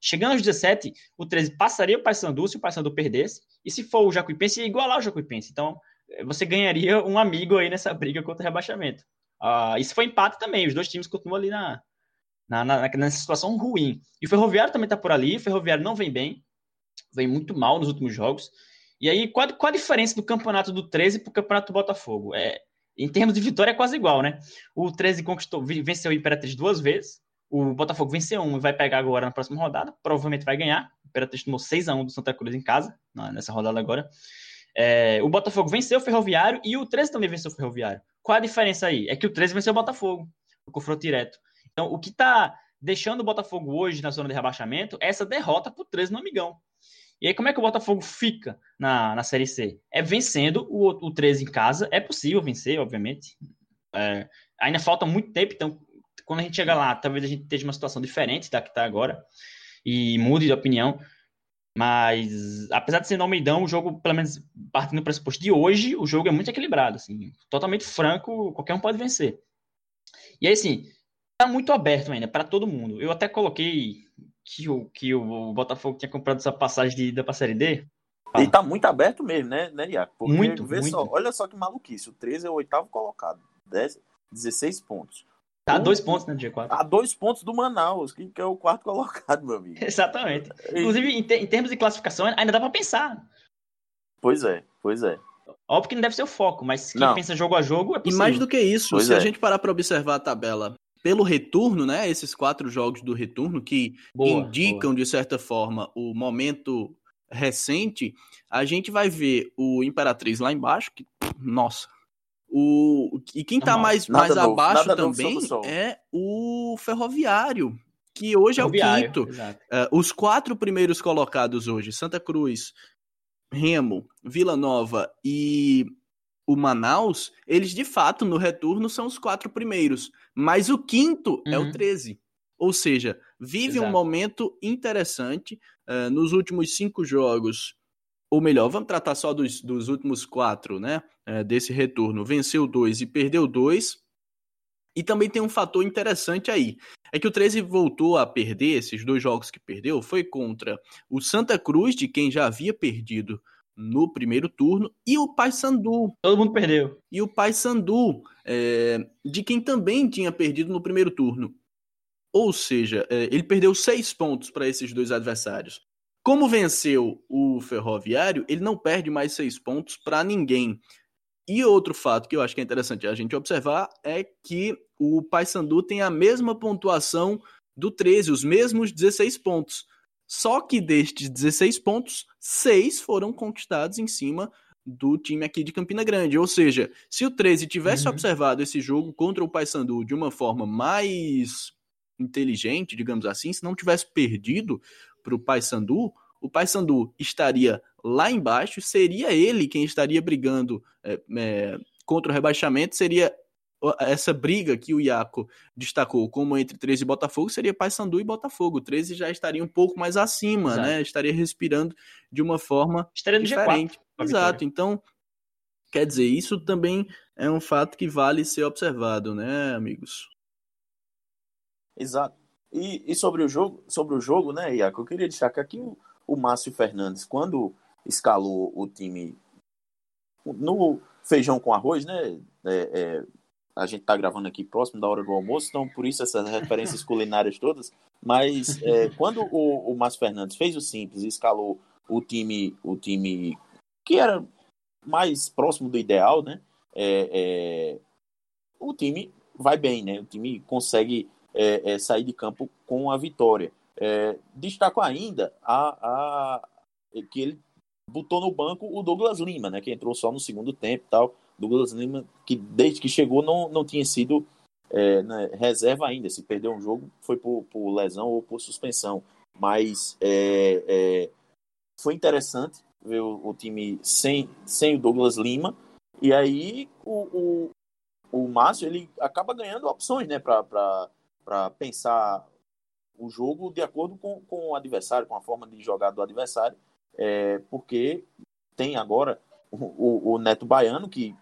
Chegando aos 17, o 13 passaria o Paysandu se o Paysandu perdesse, e se for o Jacuipense, ia igualar o Jacuipense. Então, você ganharia um amigo aí nessa briga contra o rebaixamento. Uh, isso foi empate também, os dois times continuam ali na, na, na, nessa situação ruim. E o Ferroviário também está por ali, o Ferroviário não vem bem, vem muito mal nos últimos jogos. E aí, qual, qual a diferença do campeonato do 13 para o campeonato do Botafogo? É, em termos de vitória, é quase igual, né? O 13 conquistou, venceu o Imperatriz duas vezes, o Botafogo venceu um e vai pegar agora na próxima rodada, provavelmente vai ganhar. O Imperatriz tomou 6x1 do Santa Cruz em casa, nessa rodada agora. É, o Botafogo venceu o Ferroviário e o 13 também venceu o Ferroviário. Qual a diferença aí? É que o 13 venceu o Botafogo, o confronto direto. Então, o que está deixando o Botafogo hoje na zona de rebaixamento é essa derrota por 13 no Amigão. E aí, como é que o Botafogo fica na, na Série C? É vencendo o, o 13 em casa. É possível vencer, obviamente. É, ainda falta muito tempo, então, quando a gente chegar lá, talvez a gente esteja uma situação diferente da que está agora e mude de opinião. Mas, apesar de ser no Almeidão, o jogo, pelo menos partindo do pressuposto de hoje, o jogo é muito equilibrado, assim, totalmente franco, qualquer um pode vencer. E aí, assim, tá muito aberto ainda para todo mundo. Eu até coloquei que o, que o Botafogo tinha comprado essa passagem de ida pra Série D. E tá muito aberto mesmo, né, né Iaco? Porque, muito, vê muito. Só, olha só que maluquice. O 13 é o oitavo colocado. 10, 16 pontos. Tá a dois pontos, né, do G4. A dois pontos do Manaus, que, que é o quarto [laughs] colocado, meu amigo. Exatamente. Inclusive, em, te, em termos de classificação, ainda dá pra pensar. Pois é, pois é. Óbvio que não deve ser o foco, mas quem não. pensa jogo a jogo é possível. E mais do que isso, pois se é. a gente parar para observar a tabela pelo retorno, né? Esses quatro jogos do retorno que boa, indicam, boa. de certa forma, o momento recente, a gente vai ver o Imperatriz lá embaixo, que, nossa. O, e quem tá mais, mais novo, abaixo também é o Ferroviário, que hoje é o quinto. Uh, os quatro primeiros colocados hoje, Santa Cruz, Remo, Vila Nova e o Manaus, eles de fato no retorno são os quatro primeiros, mas o quinto uhum. é o 13. Uhum. Ou seja, vive Exato. um momento interessante uh, nos últimos cinco jogos. Ou melhor, vamos tratar só dos, dos últimos quatro, né? Uh, desse retorno. Venceu dois e perdeu dois. E também tem um fator interessante aí. É que o 13 voltou a perder esses dois jogos que perdeu. Foi contra o Santa Cruz, de quem já havia perdido no primeiro turno, e o Paysandu. Todo mundo perdeu. E o Paysandu, é, de quem também tinha perdido no primeiro turno. Ou seja, é, ele perdeu seis pontos para esses dois adversários. Como venceu o Ferroviário, ele não perde mais seis pontos para ninguém. E outro fato que eu acho que é interessante a gente observar é que o Paysandu tem a mesma pontuação do 13, os mesmos 16 pontos. Só que destes 16 pontos, 6 foram conquistados em cima do time aqui de Campina Grande. Ou seja, se o 13 tivesse uhum. observado esse jogo contra o Paysandu de uma forma mais inteligente, digamos assim, se não tivesse perdido para o Paysandu, o Paysandu estaria lá embaixo, seria ele quem estaria brigando é, é, contra o rebaixamento, seria essa briga que o Iaco destacou como entre 13 e Botafogo seria Paysandu e Botafogo. O 13 já estaria um pouco mais acima, Exato. né? Estaria respirando de uma forma estaria diferente. G4, Exato. Então, quer dizer, isso também é um fato que vale ser observado, né, amigos? Exato. E, e sobre o jogo, sobre o jogo, né, Iaco, eu queria destacar que o, o Márcio Fernandes, quando escalou o time no feijão com arroz, né? É, é, a gente está gravando aqui próximo da hora do almoço, então por isso essas referências [laughs] culinárias todas. Mas é, quando o, o Márcio Fernandes fez o simples e escalou o time, o time que era mais próximo do ideal, né? É, é, o time vai bem, né? O time consegue é, é, sair de campo com a vitória. É, destaco ainda a, a, que ele botou no banco o Douglas Lima, né? Que entrou só no segundo tempo e tal. Douglas Lima, que desde que chegou não, não tinha sido é, né, reserva ainda. Se perdeu um jogo, foi por, por lesão ou por suspensão. Mas é, é, foi interessante ver o, o, time sem, sem o Douglas Lima. E aí o, o, o Márcio ele acaba ganhando opções né, para pensar o jogo de acordo com, com o adversário, com a forma de jogar do adversário, é, porque tem agora o, o, Neto Baiano, que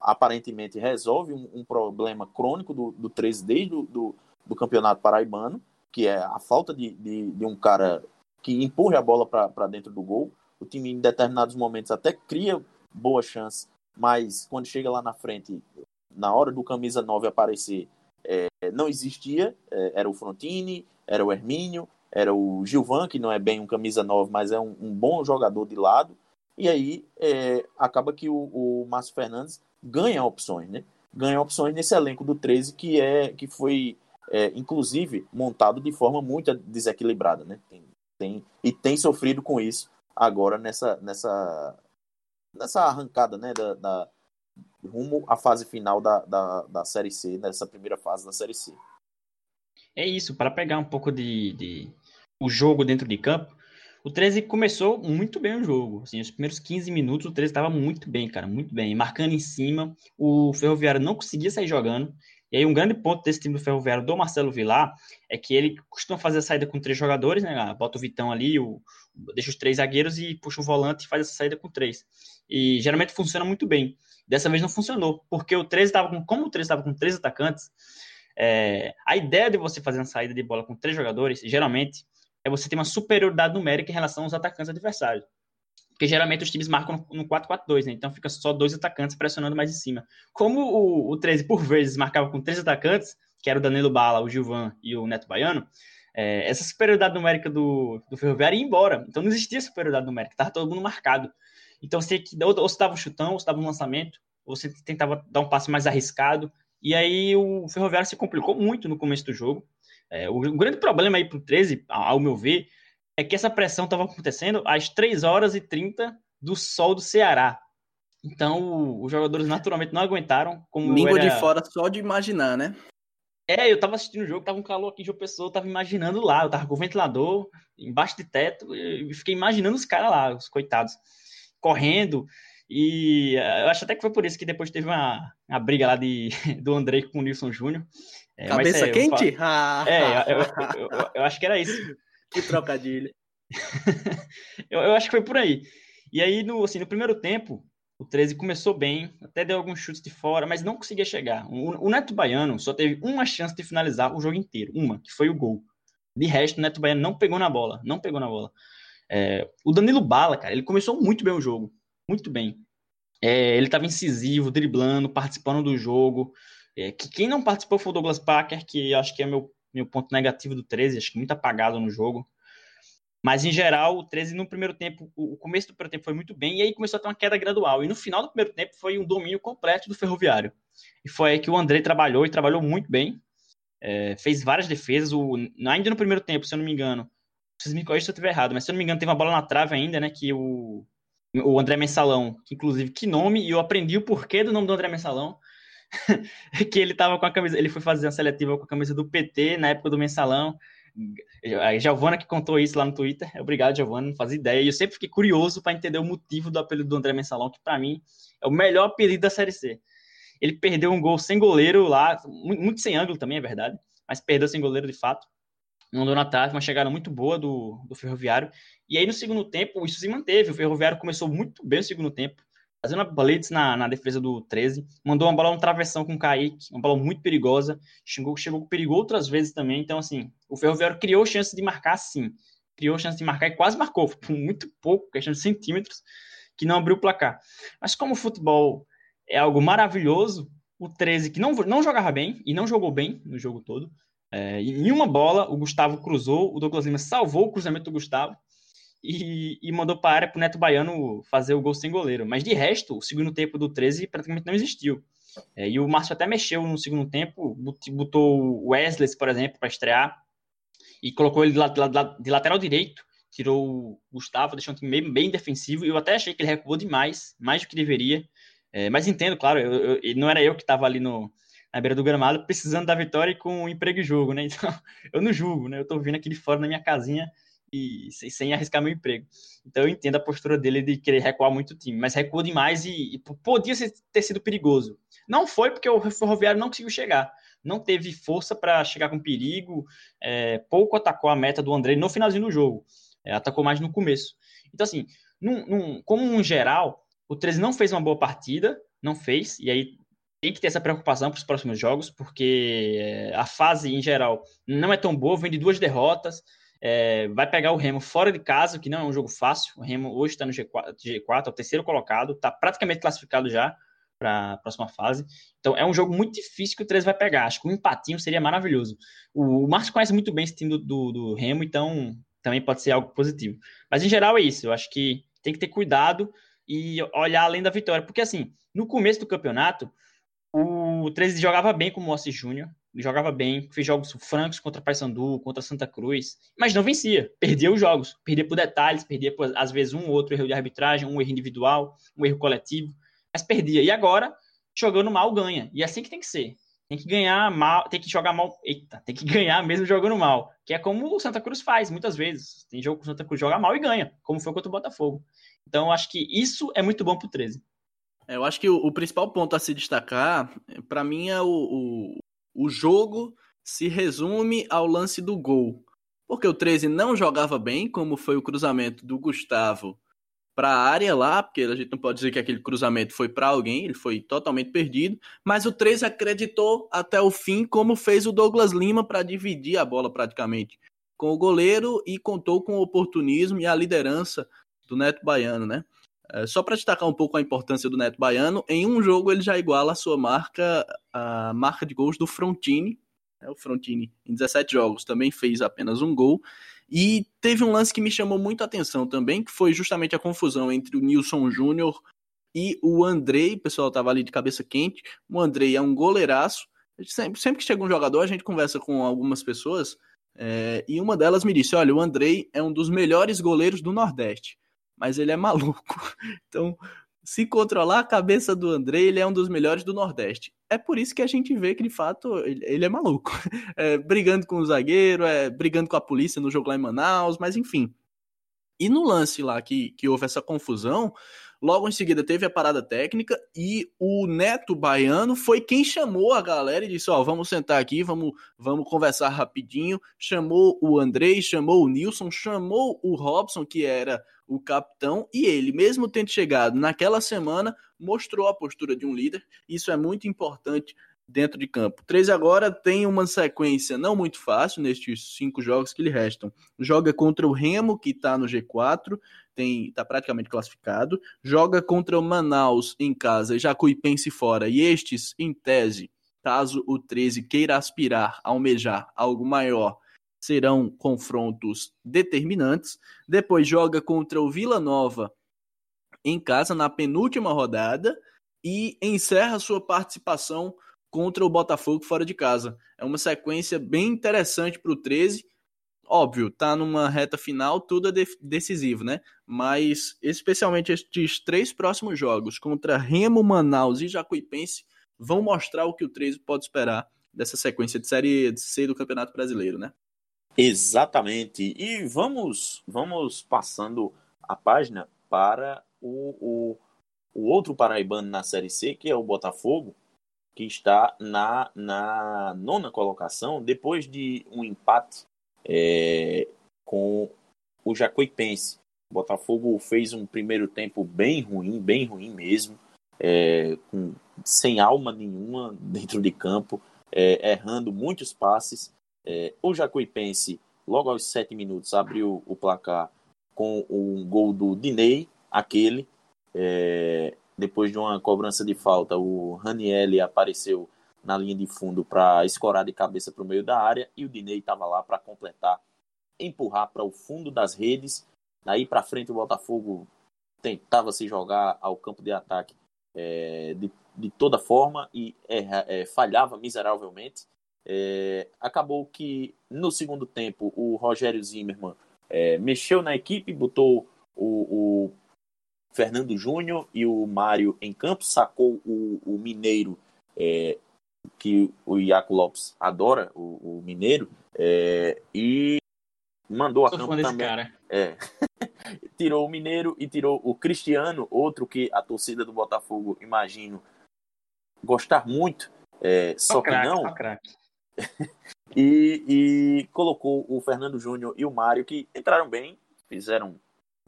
aparentemente resolve um, um problema crônico do, do 13 desde do, do, do, campeonato paraibano, que é a falta de, de, de um cara que empurre a bola para dentro do gol. O time, em determinados momentos, até cria boa chance, mas quando chega lá na frente, na hora do camisa 9 aparecer, é, não existia. É, era o Frontini, era o Hermínio, era o Gilvan, que não é bem um camisa 9, mas é um, um bom jogador de lado. E aí é, acaba que o, o Márcio Fernandes ganha opções, né? Ganha opções nesse elenco do 13 que é que foi é, inclusive montado de forma muito desequilibrada, né? Tem, tem, e tem sofrido com isso agora nessa nessa nessa arrancada, né? Da, da rumo à fase final da, da, da série C, nessa primeira fase da série C. É isso, para pegar um pouco de, de o jogo dentro de campo, o 13 começou muito bem o jogo. Assim, os primeiros 15 minutos, o 13 estava muito bem, cara, muito bem. Marcando em cima, o Ferroviário não conseguia sair jogando. E aí, um grande ponto desse time do Ferroviário, do Marcelo Vilar, é que ele costuma fazer a saída com três jogadores, né? Bota o Vitão ali, o, deixa os três zagueiros e puxa o volante e faz essa saída com três. E geralmente funciona muito bem. Dessa vez não funcionou, porque o 13 estava com. Como o 13 estava com três atacantes, é, a ideia de você fazer uma saída de bola com três jogadores, geralmente, é você ter uma superioridade numérica em relação aos atacantes adversários. Porque geralmente os times marcam no 4-4-2, né? Então fica só dois atacantes pressionando mais em cima. Como o, o 13, por vezes, marcava com três atacantes, que era o Danilo Bala, o Gilvan e o Neto Baiano, é, essa superioridade numérica do, do Ferroviário ia embora. Então não existia superioridade numérica, estava todo mundo marcado. Então você, ou, ou você dava um chutão, ou você dava um lançamento, ou você tentava dar um passe mais arriscado. E aí o Ferroviário se complicou muito no começo do jogo. É, o, o, grande problema aí para o 13, ao meu ver, é que essa pressão estava acontecendo às 3 horas e 30 do sol do Ceará. Então, os jogadores naturalmente não aguentaram. Como Língua era... de fora só de imaginar, né? É, eu tava assistindo o jogo, tava um calor aqui em João Pessoa, eu tava imaginando lá, eu tava com o ventilador embaixo de teto, e fiquei imaginando os caras lá, os coitados, correndo. E eu acho até que foi por isso que depois teve uma, uma briga lá de, [laughs] do André com o Nilson Júnior. É, Cabeça é, quente? Eu ah. é, eu, eu, eu, eu, acho que era isso. [laughs] que trocadilho. [laughs] eu, acho que foi por aí. E aí, no, assim, no primeiro tempo, o 13 começou bem, até deu alguns chutes de fora, mas não conseguia chegar. O, o, Neto Baiano só teve uma chance de finalizar o jogo inteiro, uma, que foi o gol. De resto, o Neto Baiano não pegou na bola, não pegou na bola. É, o Danilo Bala, cara, ele começou muito bem o jogo, muito bem. É, ele estava incisivo, driblando, participando do jogo. É, que quem não participou foi o Douglas Parker, que acho que é meu, meu ponto negativo do 13, acho que muito apagado no jogo. Mas, em geral, o 13 no primeiro tempo, o começo do primeiro tempo foi muito bem, e aí começou a ter uma queda gradual. E no final do primeiro tempo foi um domínio completo do Ferroviário. E foi aí que o André trabalhou, e trabalhou muito bem. É, fez várias defesas. O, ainda no primeiro tempo, se eu não me engano, vocês me corrigem se eu estiver errado, mas se eu não me engano, teve uma bola na trave ainda, né? Que o, o André Mensalão, que inclusive, que nome, e eu aprendi o porquê do nome do André Mensalão. [laughs] que ele tava com a camisa, ele foi fazer uma seletiva com a camisa do PT na época do mensalão. A Giovana que contou isso lá no Twitter. Obrigado, Giovana, não fazia ideia. E eu sempre fiquei curioso para entender o motivo do apelido do André Mensalão, que para mim é o melhor apelido da Série C. Ele perdeu um gol sem goleiro lá, muito sem ângulo também, é verdade, mas perdeu sem goleiro de fato. Mandou na tarde, uma chegada muito boa do, do Ferroviário. E aí no segundo tempo, isso se manteve. O Ferroviário começou muito bem no segundo tempo fazendo uma blitz na, na defesa do 13, mandou uma bola um travessão com o Kaique, uma bola muito perigosa, chegou, chegou perigo outras vezes também, então assim, o Ferroviário criou chance de marcar sim, criou chance de marcar e quase marcou, [laughs] por muito pouco, questão de centímetros, que não abriu o placar. Mas como o futebol é algo maravilhoso, o 13 que não, não jogava bem, e não jogou bem no jogo todo, é, em uma bola o Gustavo cruzou, o Douglas Lima salvou o cruzamento do Gustavo, e, e mandou para a área para o Neto Baiano fazer o gol sem goleiro. Mas de resto, o segundo tempo do 13 praticamente não existiu. É, e o Márcio até mexeu no segundo tempo, botou o Wesley, por exemplo, para estrear e colocou ele de, de, lateral direito, tirou o Gustavo, deixou um time bem, bem, defensivo. Eu até achei que ele recuou demais, mais do que deveria. É, mas entendo, claro, eu, eu, não era eu que estava ali no, na beira do gramado precisando da vitória com emprego e jogo, né? [laughs] Então eu não julgo, né? Eu estou vindo aqui de fora na minha casinha e sem arriscar meu emprego. Então eu entendo a postura dele de querer recuar muito o time, mas recua demais e, e podia ter sido perigoso. Não foi porque o Ferroviário não conseguiu chegar, não teve força para chegar com perigo, é, pouco atacou a meta do André no finalzinho do jogo, é, atacou mais no começo. Então assim, num, num, como um geral, o 13 não fez uma boa partida, não fez, e aí tem que ter essa preocupação para os próximos jogos, porque é, a fase em geral não é tão boa, vem de duas derrotas, é, vai pegar o Remo fora de casa, que não é um jogo fácil. O Remo hoje está no G4, G4, é o terceiro colocado, está praticamente classificado já para a próxima fase. Então é um jogo muito difícil que o 13 vai pegar. Acho que um empatinho seria maravilhoso. O, o conhece muito bem esse time do, do, do, Remo, então também pode ser algo positivo. Mas em geral é isso. Eu acho que tem que ter cuidado e olhar além da vitória. Porque assim, no começo do campeonato, o 13 jogava bem com o Moacir Júnior, jogava bem, fez jogos francos contra Paysandu, contra Santa Cruz, mas não vencia, perdia os jogos, perdia por detalhes, perdia por, às vezes um ou outro erro de arbitragem, um erro individual, um erro coletivo, mas perdia. E agora, jogando mal, ganha. E é assim que tem que ser. Tem que ganhar mal, tem que jogar mal. Eita, tem que [laughs] ganhar mesmo jogando mal. Que é como o Santa Cruz faz muitas vezes. Tem jogo que o Santa Cruz joga mal e ganha, como foi contra o Botafogo. Então, acho que isso é muito bom pro 13. É, eu acho que o, o principal ponto a se destacar, para mim, é o, o, o jogo se resume ao lance do gol. Porque o 13 não jogava bem, como foi o cruzamento do Gustavo para a área lá, porque a gente não pode dizer que aquele cruzamento foi para alguém, ele foi totalmente perdido, mas o 13 acreditou até o fim, como fez o Douglas Lima para dividir a bola praticamente com o goleiro e contou com o oportunismo e a liderança do Neto Baiano, né? É, só para destacar um pouco a importância do Neto Baiano, em um jogo ele já iguala a sua marca, a marca de gols do Frontini. Né? O Frontini, em 17 jogos, também fez apenas um gol. E teve um lance que me chamou muito a atenção também, que foi justamente a confusão entre o Nilson Júnior e o Andrei. O pessoal estava ali de cabeça quente. O Andrei é um goleiraço. Sempre, sempre que chega um jogador, a gente conversa com algumas pessoas. É, e uma delas me disse: Olha, o Andrei é um dos melhores goleiros do Nordeste mas ele é maluco. [laughs] Então, se controlar a cabeça do André, ele é um dos melhores do Nordeste. É por isso que a gente vê que, de fato, ele, é maluco. [laughs] É, brigando com o zagueiro, é, brigando com a polícia no jogo lá em Manaus, mas enfim. E no lance lá que, que houve essa confusão, Logo em seguida teve a parada técnica e o Neto Baiano foi quem chamou a galera e disse: Ó, oh, vamos sentar aqui, vamos, vamos conversar rapidinho. Chamou o Andrei, chamou o Nilson, chamou o Robson, que era o capitão, e ele, mesmo tendo chegado naquela semana, mostrou a postura de um líder. Isso é muito importante dentro de campo. 13 agora tem uma sequência não muito fácil nestes cinco jogos que lhe restam. Joga contra o Remo, que está no G4, tem está praticamente classificado. Joga contra o Manaus em casa Jacuipense fora. E estes, em tese, caso o 13 queira aspirar, almejar algo maior, serão confrontos determinantes. Depois joga contra o Vila Nova em casa na penúltima rodada e encerra sua participação contra o Botafogo fora de casa. É uma sequência bem interessante para o 13 óbvio, tá numa reta final, tudo é de decisivo, né? Mas especialmente estes três próximos jogos contra Remo, Manaus e Jacuipense vão mostrar o que o 13 pode esperar dessa sequência de série C do Campeonato Brasileiro, né? Exatamente. E vamos, vamos passando a página para o, o, o outro paraibano na Série C, que é o Botafogo, que está na, na nona colocação, depois de um empate é, com o Jacuipense. O Botafogo fez um primeiro tempo bem ruim, bem ruim mesmo, é, com, sem alma nenhuma dentro de campo, é, errando muitos passes. É, o Jacuipense, logo aos sete minutos, abriu o placar com um gol do Dinei, aquele. É, depois de uma cobrança de falta, o Ranielli apareceu na linha de fundo para escorar de cabeça para o meio da área e o Dinei estava lá para completar, empurrar para o fundo das redes. Daí para frente o Botafogo tentava se jogar ao campo de ataque é, de, de toda forma e é, é, falhava miseravelmente. É, acabou que no segundo tempo o Rogério Zimmermann é, mexeu na equipe, botou o, o Fernando Júnior e o Mário em campo, sacou o, o Mineiro é, que o Iaco Lopes adora, o, o mineiro, é, e mandou a Sou campo também. cara. É. [laughs] tirou o Mineiro e tirou o Cristiano, outro que a torcida do Botafogo, imagino, gostar muito, é, só que craque, não. só craque. [laughs] E, e colocou o Fernando Júnior e o Mário, que entraram bem, fizeram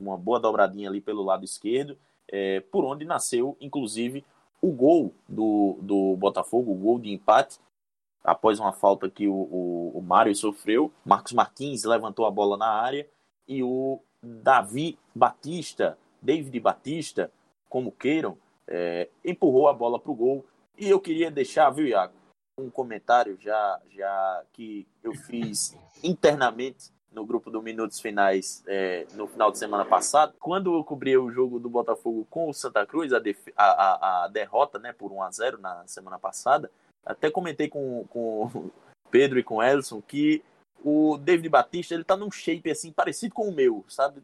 uma boa dobradinha ali pelo lado esquerdo, é, por onde nasceu, inclusive, o gol do, do Botafogo, o gol de empate, após uma falta que o, o, o Mário sofreu. Marcos Martins levantou a bola na área e o Davi Batista, David Batista, como queiram, é, empurrou a bola para o gol. E eu queria deixar, viu, Iago, um comentário já, já que eu fiz internamente no grupo do Minutos Finais é, no final de semana passado. Quando eu cobri o jogo do Botafogo com o Santa Cruz, a, a, a, derrota né, por 1 a 0 na semana passada, até comentei com, com o Pedro e com o Elson que o David Batista ele tá num shape assim parecido com o meu, sabe?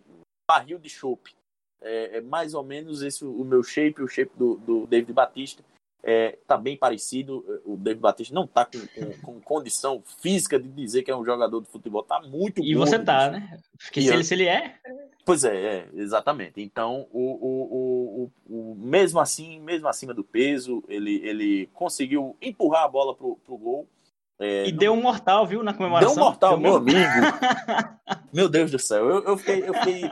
Barril de chope. É, é mais ou menos esse o meu shape, o shape do, do David Batista. É, tá bem parecido. O David Batista não tá com, com, com condição física de dizer que é um jogador de futebol. Tá muito E você tá, né? Porque se ele, se ele é, Pois é, é, exatamente. Então, o, o, o, o, o- mesmo assim, mesmo acima do peso, ele, ele conseguiu empurrar a bola pro, pro gol. É, e não- deu um mortal, viu, na comemoração. Deu um mortal, meu amigo. [laughs] meu Deus do céu. Eu, eu fiquei, eu fiquei,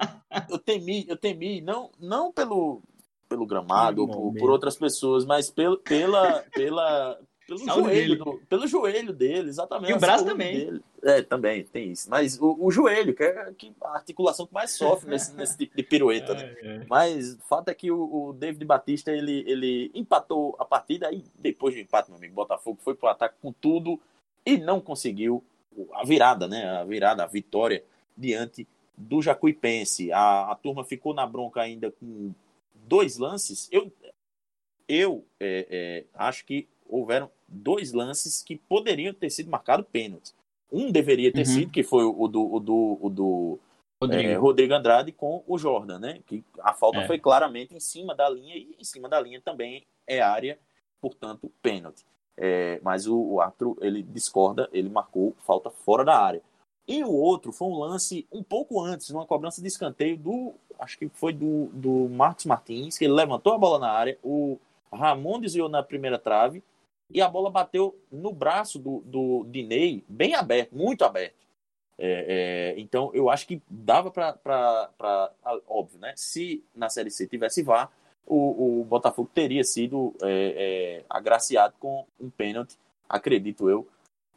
eu temi, eu temi, não, não pelo, pelo gramado ou por, por outras pessoas, mas pelo, pela, pela, pelo joelho, dele. do, pelo joelho dele, exatamente. E o braço também. dele. É, também tem isso. Mas o, o joelho, que é que a articulação que mais sofre nesse, nesse tipo de pirueta, né? É, é. Mas o fato é que o, o David Batista ele, ele empatou a partida e depois do empate, meu amigo, Botafogo foi pro ataque com tudo e não conseguiu a virada, né? A virada, a vitória diante do Jacuipense. A, a turma ficou na bronca ainda com dois lances. Eu, eu é, é, acho que houveram dois lances que poderiam ter sido marcado pênalti. Um deveria ter Uhum. sido, que foi o do, o do, o do Rodrigo. é, Rodrigo Andrade com o Jordan, né? Que a falta É. foi claramente em cima da linha e em cima da linha também é área, portanto, pênalti. É, mas o, o árbitro ele discorda, ele marcou falta fora da área. E o outro foi um lance um pouco antes, uma cobrança de escanteio do, acho que foi do, do Marcos Martins, que ele levantou a bola na área, o Ramon desviou na primeira trave e a bola bateu no braço do, do Dinei, bem aberto, muito aberto. É, é, então, eu acho que dava para. Óbvio, né? Se na Série C tivesse VAR, o, o Botafogo teria sido é, é, agraciado com um pênalti, acredito eu,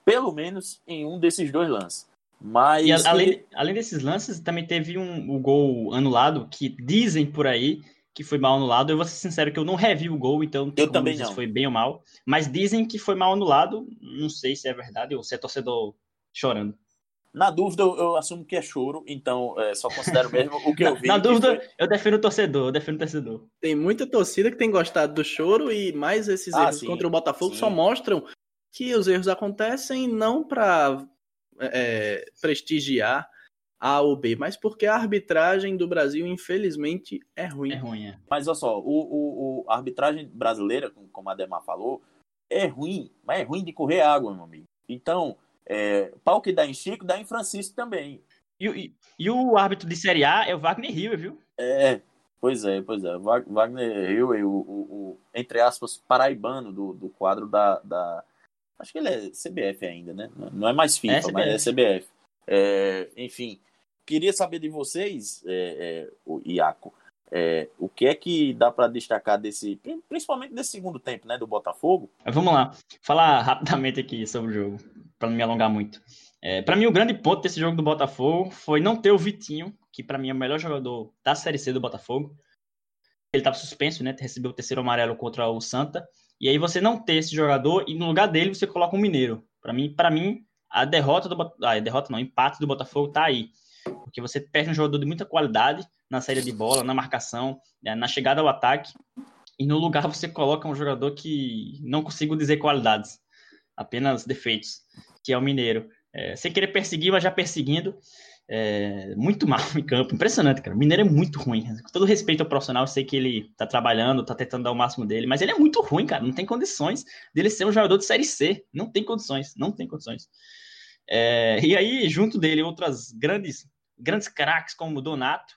pelo menos em um desses dois lances. Mas. E a- além, além desses lances, também teve um, o gol anulado, que dizem por aí que foi mal anulado. Eu vou ser sincero que eu não revi o gol, então não Eu também dizer se não. foi bem ou mal. Mas dizem que foi mal anulado. Não sei se é verdade ou se é torcedor chorando. Na dúvida, eu, eu assumo que é choro, então é, só considero mesmo o que [laughs] eu vi. Na dúvida, foi- eu defendo o torcedor, eu defendo o torcedor. Tem muita torcida que tem gostado do choro e mais esses Ah, erros sim, contra o Botafogo sim. só mostram que os erros acontecem não para prestigiar A ou B, mas porque a arbitragem do Brasil, infelizmente, é ruim. É ruim, é. Mas olha só, o, o, o- a arbitragem brasileira, como- a Demar falou, é ruim, mas é ruim de correr água, meu amigo. Então, é, pau que dá em Chico, dá em Francisco também. E, o- e- e o árbitro de Série A é o Wagner Rio, viu? É, pois é, pois é. Wagner Hill, o, o, o, entre aspas, paraibano do, do quadro da, da. Acho que ele é CBF ainda, né? Não é mais FIFA, É mas é CBF. É, enfim, queria saber de vocês, é, é, o Iaco, é, o que é que dá para destacar desse, principalmente desse segundo tempo, né, do Botafogo? Vamos lá, falar [laughs] rapidamente aqui sobre o jogo, para não me alongar muito. É, para mim, o grande ponto desse jogo do Botafogo foi não ter o Vitinho, que para mim é o melhor jogador da Série C do Botafogo. Ele estava suspenso, né? Recebeu o terceiro amarelo contra o Santa. E aí você não ter esse jogador e no lugar dele você coloca um Mineiro. Para mim, para mim, a derrota do ah, a derrota não, empate do Botafogo tá aí. Porque você perde um jogador de muita qualidade na saída de bola, na marcação, né, na chegada ao ataque. E no lugar você coloca um jogador que não consigo dizer qualidades, apenas defeitos, que é o Mineiro. É, sem querer perseguir, mas já perseguindo. É, muito mal em campo. Impressionante, cara. O Mineiro é muito ruim. Com todo respeito ao profissional, eu sei que ele tá trabalhando, tá tentando dar o máximo dele, mas ele é muito ruim, cara. Não tem condições dele ser um jogador de Série C. Não tem condições, não tem condições. É, e aí, junto dele, outras grandes, grandes craques como Donato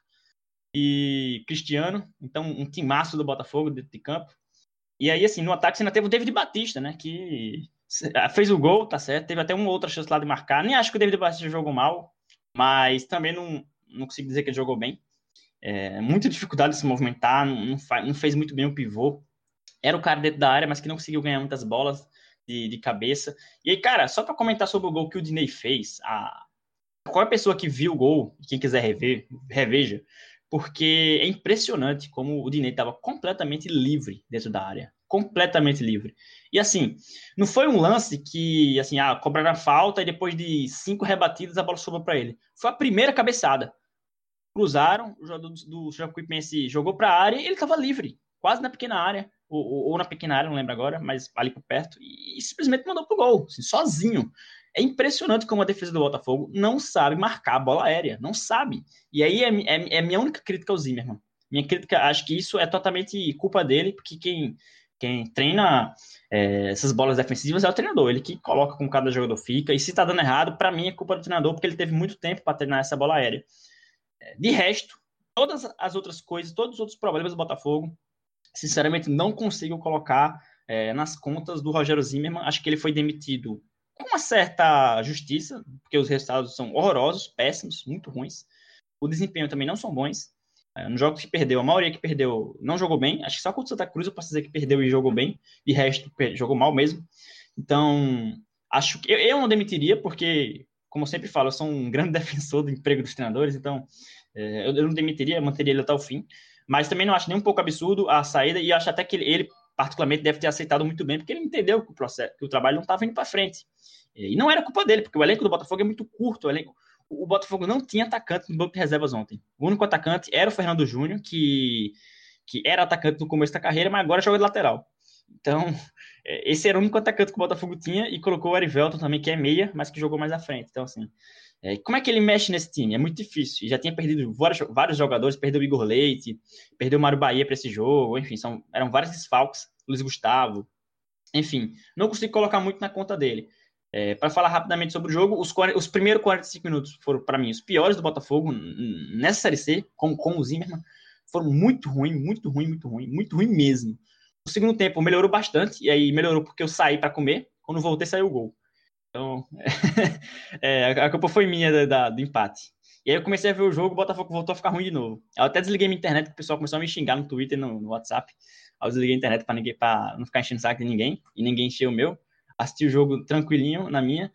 e Cristiano. Então, um timaço do Botafogo dentro de campo. E aí, assim, no ataque você ainda teve o David Batista, né? Que fez o gol, tá certo? Teve até uma outra chance lá de marcar. Nem acho que o David Batista jogou mal, mas também não, não consigo dizer que ele jogou bem. É, muita dificuldade de se movimentar, não, não, faz, não, fez muito bem o pivô. Era o cara dentro da área, mas que não conseguiu ganhar muitas bolas de, de cabeça. E aí, cara, só para comentar sobre o gol que o Dinei fez, a... qual é a pessoa que viu o gol, quem quiser rever, reveja, porque é impressionante como o Dinei estava completamente livre dentro da área. Completamente livre. E assim, não foi um lance que, assim, ah, cobraram a falta e depois de cinco rebatidas a bola sobrou para ele. Foi a primeira cabeçada. Cruzaram, o jogador do, do Jacuipense jogou para a área e ele estava livre, quase na pequena área, ou, ou, ou, na pequena área, não lembro agora, mas ali por perto, e, e simplesmente mandou pro gol, assim, sozinho. É impressionante como a defesa do Botafogo não sabe marcar a bola aérea, não sabe. E aí é, é, é minha única crítica ao Zimmermann. Minha crítica, acho que isso é totalmente culpa dele, porque quem quem treina é, essas bolas defensivas é o treinador, ele que coloca como cada jogador fica. E se tá dando errado, para mim é culpa do treinador, porque ele teve muito tempo para treinar essa bola aérea. É, de resto, todas as outras coisas, todos os outros problemas do Botafogo, sinceramente não consigo colocar é, nas contas do Rogério Zimmermann. Acho que ele foi demitido com uma certa justiça, porque os resultados são horrorosos, péssimos, muito ruins. O desempenho também não são bons. É, nos jogos que perdeu, a maioria que perdeu não jogou bem. Acho que só contra o Santa Cruz eu posso dizer que perdeu e jogou bem. De resto, jogou mal mesmo. Então, acho que eu, eu não demitiria, porque, como eu sempre falo, eu sou um [laughs] grande defensor do emprego dos treinadores. Então, é, eu, eu, não demitiria, manteria ele até o fim. Mas também não acho nem um pouco absurdo a saída e acho até que ele, ele particularmente, deve ter aceitado muito bem, porque ele entendeu que o, processo, que o trabalho não estava indo para frente. E não era culpa dele, porque o elenco do Botafogo é muito curto. O elenco, o Botafogo não tinha atacante no banco de reservas ontem. O único atacante era o Fernando Júnior, que, que era atacante no começo da carreira, mas agora joga de lateral. Então, [laughs] é, esse era o único atacante que o Botafogo tinha e colocou o Arivelton também, que é meia, mas que jogou mais à frente. Então, assim, é, como é que ele mexe nesse time? É muito difícil. Já tinha perdido vários, vários jogadores, perdeu o Igor Leite, perdeu o Mário Bahia para esse jogo, enfim, são, eram vários desfalques, Luiz Gustavo. Enfim, não consigo colocar muito na conta dele. É, para falar rapidamente sobre o jogo, os, os primeiros 45 minutos foram, para mim, os piores do Botafogo nessa Série C, com, com o Zimmermann. Foram muito ruim, muito ruim, muito ruim, muito ruim mesmo. O segundo tempo melhorou bastante, e aí melhorou porque eu saí para comer. Quando voltei, saiu o gol. Então, [laughs] é, a culpa foi minha da, da, do empate. E aí eu comecei a ver o jogo, o Botafogo voltou a ficar ruim de novo. Eu até desliguei minha internet, o pessoal começou a me xingar no Twitter no, no WhatsApp. Aí eu desliguei a internet para não ficar enchendo o saco de ninguém, e ninguém encheu o meu assisti o jogo tranquilinho na minha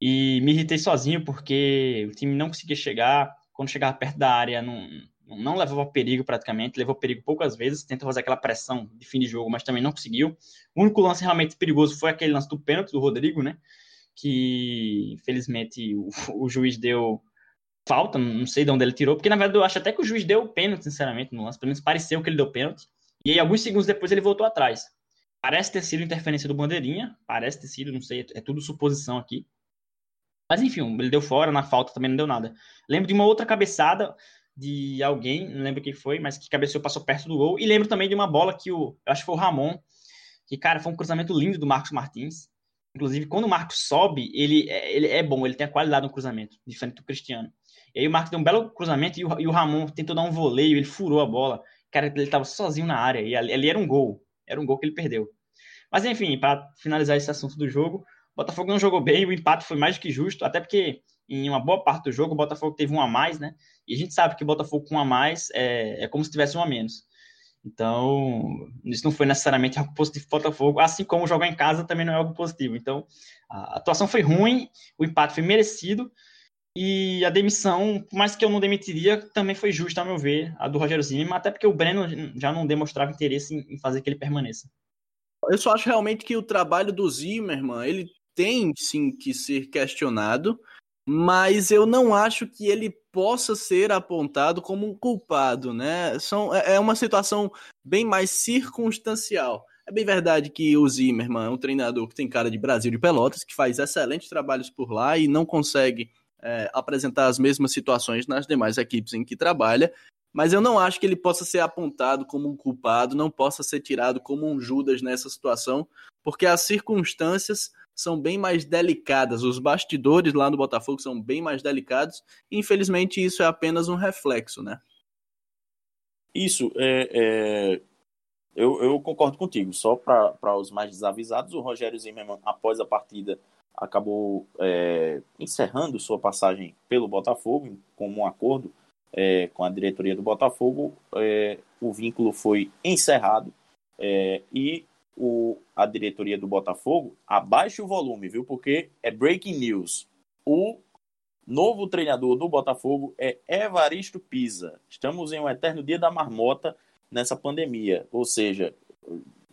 e me irritei sozinho porque o time não conseguia chegar. Quando chegava perto da área, não, não levava perigo praticamente, levou perigo poucas vezes, tentou fazer aquela pressão de fim de jogo, mas também não conseguiu. O único lance realmente perigoso foi aquele lance do pênalti do Rodrigo, né? Que infelizmente o, o juiz deu falta, não sei de onde ele tirou, porque na verdade eu acho até que o juiz deu pênalti, sinceramente, no lance, pelo menos pareceu que ele deu pênalti. E aí, alguns segundos depois, ele voltou atrás. Parece ter sido interferência do Bandeirinha, parece ter sido, não sei, é tudo suposição aqui. Mas enfim, ele deu fora, na falta também não deu nada. Lembro de uma outra cabeçada de alguém, não lembro quem foi, mas que cabeceou, passou perto do gol. E lembro também de uma bola que o, acho que foi o Ramon, que, cara, foi um cruzamento lindo do Marcos Martins. Inclusive, quando o Marcos sobe, ele, ele é bom, ele tem a qualidade no cruzamento, diferente do Cristiano. E aí o Marcos deu um belo cruzamento e o, e o Ramon tentou dar um voleio, ele furou a bola. Cara, ele estava sozinho na área e ali, ali era um gol. Era um gol que ele perdeu. Mas enfim, para finalizar esse assunto do jogo, o Botafogo não jogou bem, o empate foi mais do que justo, até porque em uma boa parte do jogo o Botafogo teve um a mais, né? E a gente sabe que o Botafogo com um a mais é, é como se tivesse um a menos. Então, isso não foi necessariamente algo positivo para o Botafogo, assim como jogar em casa também não é algo positivo. Então, a atuação foi ruim, o empate foi merecido, e a demissão, por mais que eu não demitiria, também foi justa, a meu ver, a do Rogério Zimmermann, até porque o Breno já não demonstrava interesse em fazer que ele permaneça. Eu só acho realmente que o trabalho do Zimmermann, ele tem sim que ser questionado, mas eu não acho que ele possa ser apontado como um culpado, né? São, é, é uma situação bem mais circunstancial. É bem verdade que o Zimmermann é um treinador que tem cara de Brasil de Pelotas, que faz excelentes trabalhos por lá e não consegue é, apresentar as mesmas situações nas demais equipes em que trabalha, mas eu não acho que ele possa ser apontado como um culpado, não possa ser tirado como um Judas nessa situação, porque as circunstâncias são bem mais delicadas. Os bastidores lá no Botafogo são bem mais delicados. Infelizmente, isso é apenas um reflexo, né? Isso, é, é... Eu, eu, concordo contigo. Só para os mais desavisados, o Rogério Zimmermann, após a partida, acabou é, encerrando sua passagem pelo Botafogo, como um acordo é, com a diretoria do Botafogo. É, o vínculo foi encerrado é, e o, a diretoria do Botafogo abaixa o volume, viu? Porque é breaking news. O novo treinador do Botafogo é Evaristo Pisa. Estamos em um eterno dia da marmota nessa pandemia. Ou seja,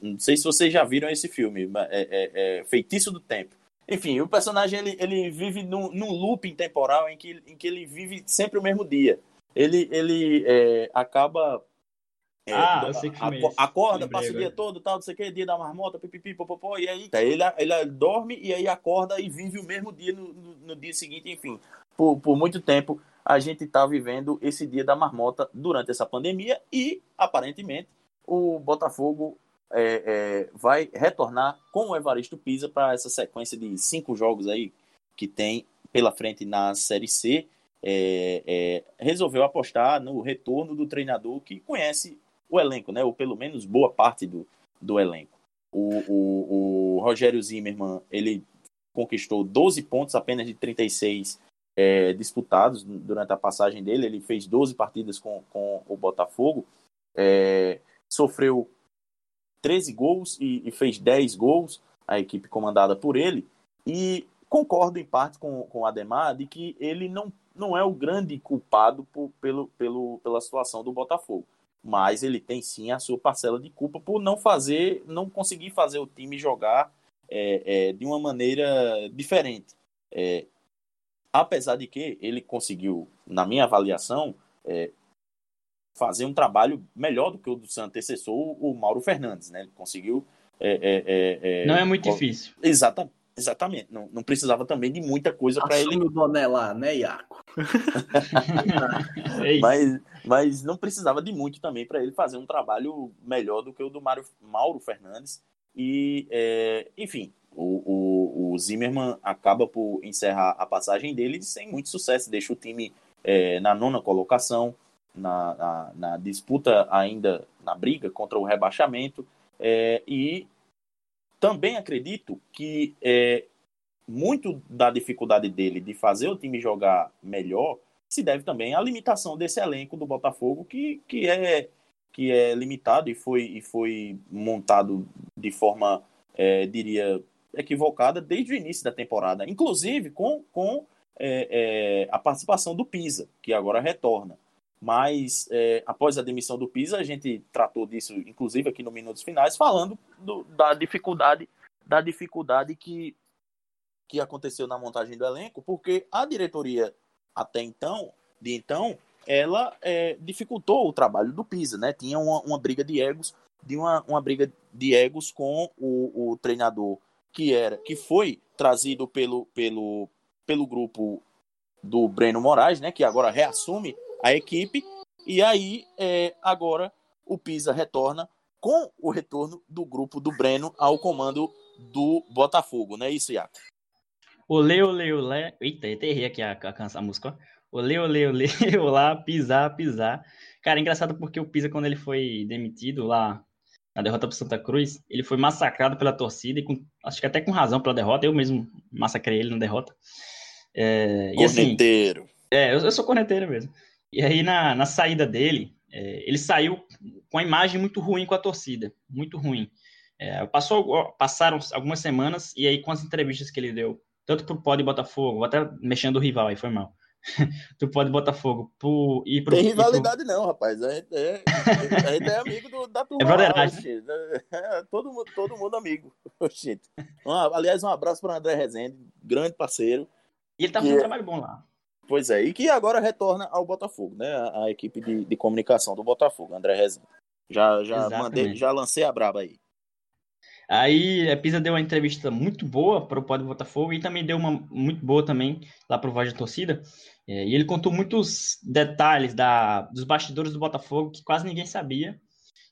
não sei se vocês já viram esse filme, é, é, é Feitiço do Tempo. Enfim, o personagem ele, ele vive num, num looping temporal em que, em que ele vive sempre o mesmo dia. Ele, ele é, acaba é, ah, eu sei que filme é Acorda, passa o dia todo, tal, não sei o que, dia da marmota, pipipi, popopó, e aí tá, ele, ele dorme e aí acorda e vive o mesmo dia no, no, no dia seguinte, enfim. Por, por muito tempo a gente está vivendo esse dia da marmota durante essa pandemia e, aparentemente, o Botafogo é, é, vai retornar com o Evaristo Pisa para essa sequência de cinco jogos aí que tem pela frente na Série C. É, é resolveu apostar no retorno do treinador que conhece o elenco, né? Ou pelo menos boa parte do, do elenco. O, o, o Rogério Zimmermann, ele conquistou 12 pontos apenas de 36 é, disputados durante a passagem dele. Ele fez 12 partidas com, com o Botafogo, é, sofreu 13 gols e, e, fez 10 gols, a equipe comandada por ele. E concordo em parte com, com o Ademar de que ele não, não é o grande culpado por, pelo, pelo, pela situação do Botafogo mas ele tem sim a sua parcela de culpa por não fazer, não conseguir fazer o time jogar é, é, de uma maneira diferente. É, apesar de que ele conseguiu, na minha avaliação, é, fazer um trabalho melhor do que o do seu antecessor, o Mauro Fernandes, né? Ele conseguiu. É, é, não é muito difícil. Exatamente. Exatamente, não, não precisava também de muita coisa para ele. o boné lá, né, Iaco? [laughs] é mas, mas não precisava de muito também para ele fazer um trabalho melhor do que o do Mário, Mauro Fernandes. E, é, enfim, o, o, o, Zimmermann acaba por encerrar a passagem dele sem muito sucesso, deixa o time é, na nona colocação, na, na, na, disputa ainda na briga contra o rebaixamento. É, e também acredito que é, muito da dificuldade dele de fazer o time jogar melhor se deve também à limitação desse elenco do Botafogo, que, que, é, que é limitado e foi, e foi montado de forma, é, diria, equivocada desde o início da temporada, inclusive com, com é, é a participação do Pisa, que agora retorna. Mas é, após a demissão do Pisa, a gente tratou disso, inclusive aqui no Minutos Finais, falando do, da dificuldade da dificuldade que, que aconteceu na montagem do elenco, porque a diretoria até então, de então, ela é, dificultou o trabalho do Pisa, né? Tinha uma, uma briga de egos, de uma, uma briga de egos com o, o treinador que era, que foi trazido pelo, pelo, pelo grupo do Breno Moraes, né? Que agora reassume a equipe. E aí, é, agora, o Pisa retorna com o retorno do grupo do Breno ao comando do Botafogo, não é isso, Iaco? Olê, olê, olê. Eita, errei aqui a, a, a música. Olê, olê, olê, [laughs] olá, pisar, pisar. Cara, é engraçado porque o Pisa, quando ele foi demitido lá na derrota para Santa Cruz, ele foi massacrado pela torcida e com, acho que até com razão pela derrota. Eu mesmo massacrei ele na derrota. É, corneteiro. Assim, é, eu, eu, sou corneteiro mesmo. E aí, na, na saída dele, é, ele saiu com a imagem muito ruim com a torcida. Muito ruim. É, passou, passaram algumas semanas e aí com as entrevistas que ele deu, tanto pro Pod Botafogo, até mexendo o rival aí, foi mal. [laughs] tu pode Botafogo pro, e pro, Tem rivalidade pro... não, rapaz. A gente é, a gente é amigo do, da turma. É verdade. É, [laughs] todo, mundo, todo mundo amigo. [laughs] Um, aliás, um abraço para André Rezende, grande parceiro. E ele tá fazendo um trabalho bom lá. Pois é, e que agora retorna ao Botafogo, né? A, a equipe de, de, comunicação do Botafogo, André Rezende. Já, já mandei, já lancei a braba aí. Aí a Pisa deu uma entrevista muito boa para o Pod Botafogo e também deu uma muito boa também lá para o Voz da Torcida. É, e ele contou muitos detalhes da, dos bastidores do Botafogo que quase ninguém sabia.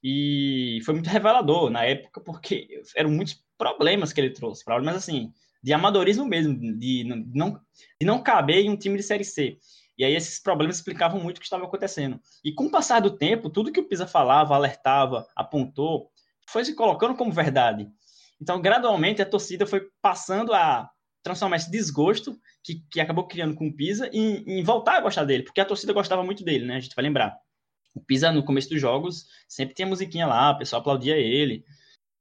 E foi muito revelador na época, porque eram muitos problemas que ele trouxe. Problemas assim, de amadorismo mesmo, de não, de não caber em um time de Série C. E aí esses problemas explicavam muito o que estava acontecendo. E com o passar do tempo, tudo que o Pisa falava, alertava, apontou, foi se colocando como verdade. Então, gradualmente, a torcida foi passando a transformar esse desgosto que, que acabou criando com o Pisa em, em voltar a gostar dele, porque a torcida gostava muito dele, né? A gente vai lembrar. O Pisa, no começo dos jogos, sempre tinha musiquinha lá, o pessoal aplaudia ele.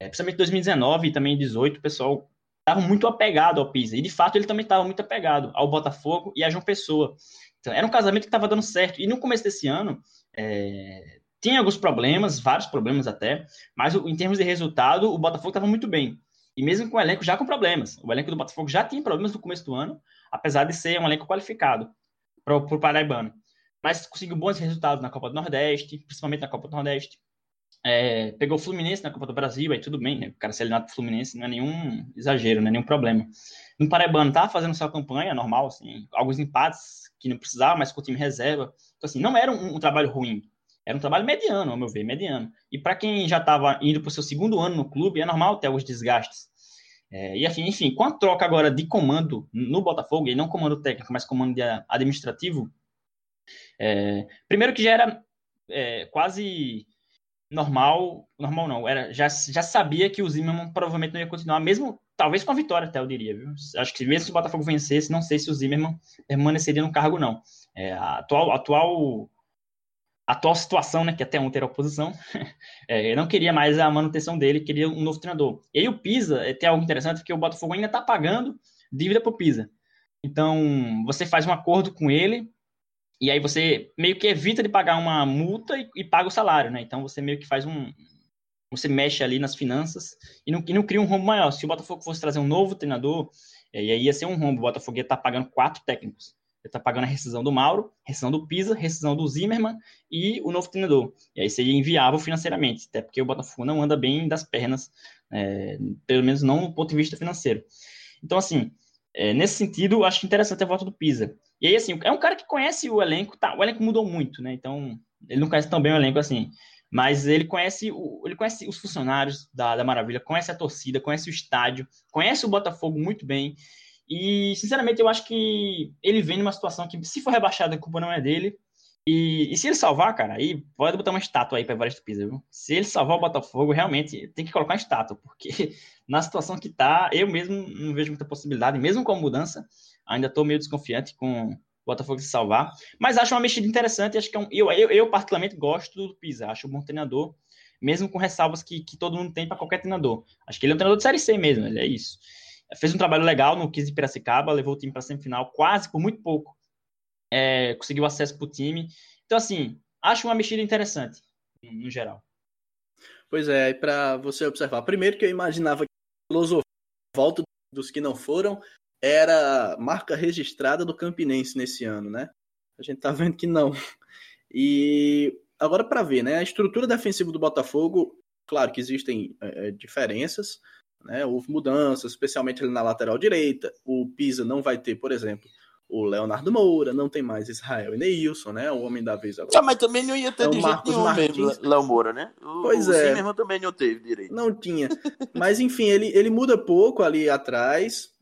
É, principalmente em 2019 e também em 2018, o pessoal estava muito apegado ao Pisa. E, de fato, ele também estava muito apegado ao Botafogo e a João Pessoa. Então, era um casamento que estava dando certo. E no começo desse ano, é, tinha alguns problemas, vários problemas até, mas em termos de resultado, o Botafogo estava muito bem. E mesmo com o elenco já com problemas. O elenco do Botafogo já tinha problemas no começo do ano, apesar de ser um elenco qualificado para o Paraibano. Mas conseguiu bons resultados na Copa do Nordeste, principalmente na Copa do Nordeste. É, pegou o Fluminense na Copa do Brasil, aí tudo bem, né? O cara ser eliminado do Fluminense não é nenhum exagero, não é nenhum problema. No Paraibano tá fazendo sua campanha normal, assim, alguns empates que não precisava, mas com o time reserva. Então, assim, não era um, um trabalho ruim. Era um trabalho mediano, ao meu ver, mediano. E para quem já estava indo para o seu segundo ano no clube, é normal ter alguns desgastes. É, e assim, enfim, com a troca agora de comando no Botafogo, e não comando técnico, mas comando administrativo, é, primeiro que já era é, quase normal, normal não, era, já, já sabia que o Zimmermann provavelmente não ia continuar, mesmo, talvez com a vitória até, eu diria, viu? Acho que mesmo se o Botafogo vencesse, não sei se o Zimmermann permaneceria no cargo, não. É, a atual, atual, atual situação, né, que até ontem era oposição, [laughs] é, não queria mais a manutenção dele, queria um novo treinador. E aí o Pisa, é, tem algo interessante, porque o Botafogo ainda está pagando dívida para o Pisa. Então, você faz um acordo com ele, e aí você meio que evita de pagar uma multa e, e, paga o salário, né? Então você meio que faz um. Você mexe ali nas finanças e não, e não cria um rombo maior. Se o Botafogo fosse trazer um novo treinador, é, aí ia ser um rombo. O Botafogo ia estar tá pagando quatro técnicos. Ele está pagando a rescisão do Mauro, rescisão do Pisa, rescisão do Zimmermann e o novo treinador. E aí seria inviável financeiramente, até porque o Botafogo não anda bem das pernas, é, pelo menos não do ponto de vista financeiro. Então, assim, é, nesse sentido, acho interessante a volta do Pisa. E aí, assim, é um cara que conhece o elenco, tá? O elenco mudou muito, né? Então, ele não conhece tão bem o elenco assim. Mas ele conhece, o, ele conhece os funcionários da, da Maravilha, conhece a torcida, conhece o estádio, conhece o Botafogo muito bem. E, sinceramente, eu acho que ele vem numa situação que, se for rebaixado, a culpa não é dele. E, e se ele salvar, cara, aí pode botar uma estátua aí para Evaristo Pisa, viu? Se ele salvar o Botafogo, realmente tem que colocar uma estátua, porque [laughs] na situação que tá, eu mesmo não vejo muita possibilidade, mesmo com a mudança, ainda estou meio desconfiante com o Botafogo se salvar. Mas acho uma mexida interessante, acho que é um, eu, eu, eu particularmente gosto do Pisa, acho um bom treinador, mesmo com ressalvas que, que todo mundo tem para qualquer treinador. Acho que ele é um treinador de Série C mesmo, é isso. Fez um trabalho legal no 15 de Piracicaba, levou o time para a semifinal, quase por muito pouco é, conseguiu acesso para o time. Então, assim, acho uma mexida interessante, no geral. Pois é, e para você observar, primeiro que eu imaginava que a filosofia volta dos que não foram era marca registrada do Campinense nesse ano, né? A gente tá vendo que não. E agora para ver, né? A estrutura defensiva do Botafogo, claro que existem é, diferenças, né? Houve mudanças, especialmente ali na lateral direita. O Pisa não vai ter, por exemplo, o Leonardo Moura, não tem mais Israel e Neilson, né? O homem da vez agora. Ah, mas também não ia ter é de jeito nenhum mesmo, Léo Moura, né? O, pois o é. Também não teve direito. Não tinha. mas enfim, ele, ele muda pouco ali atrás,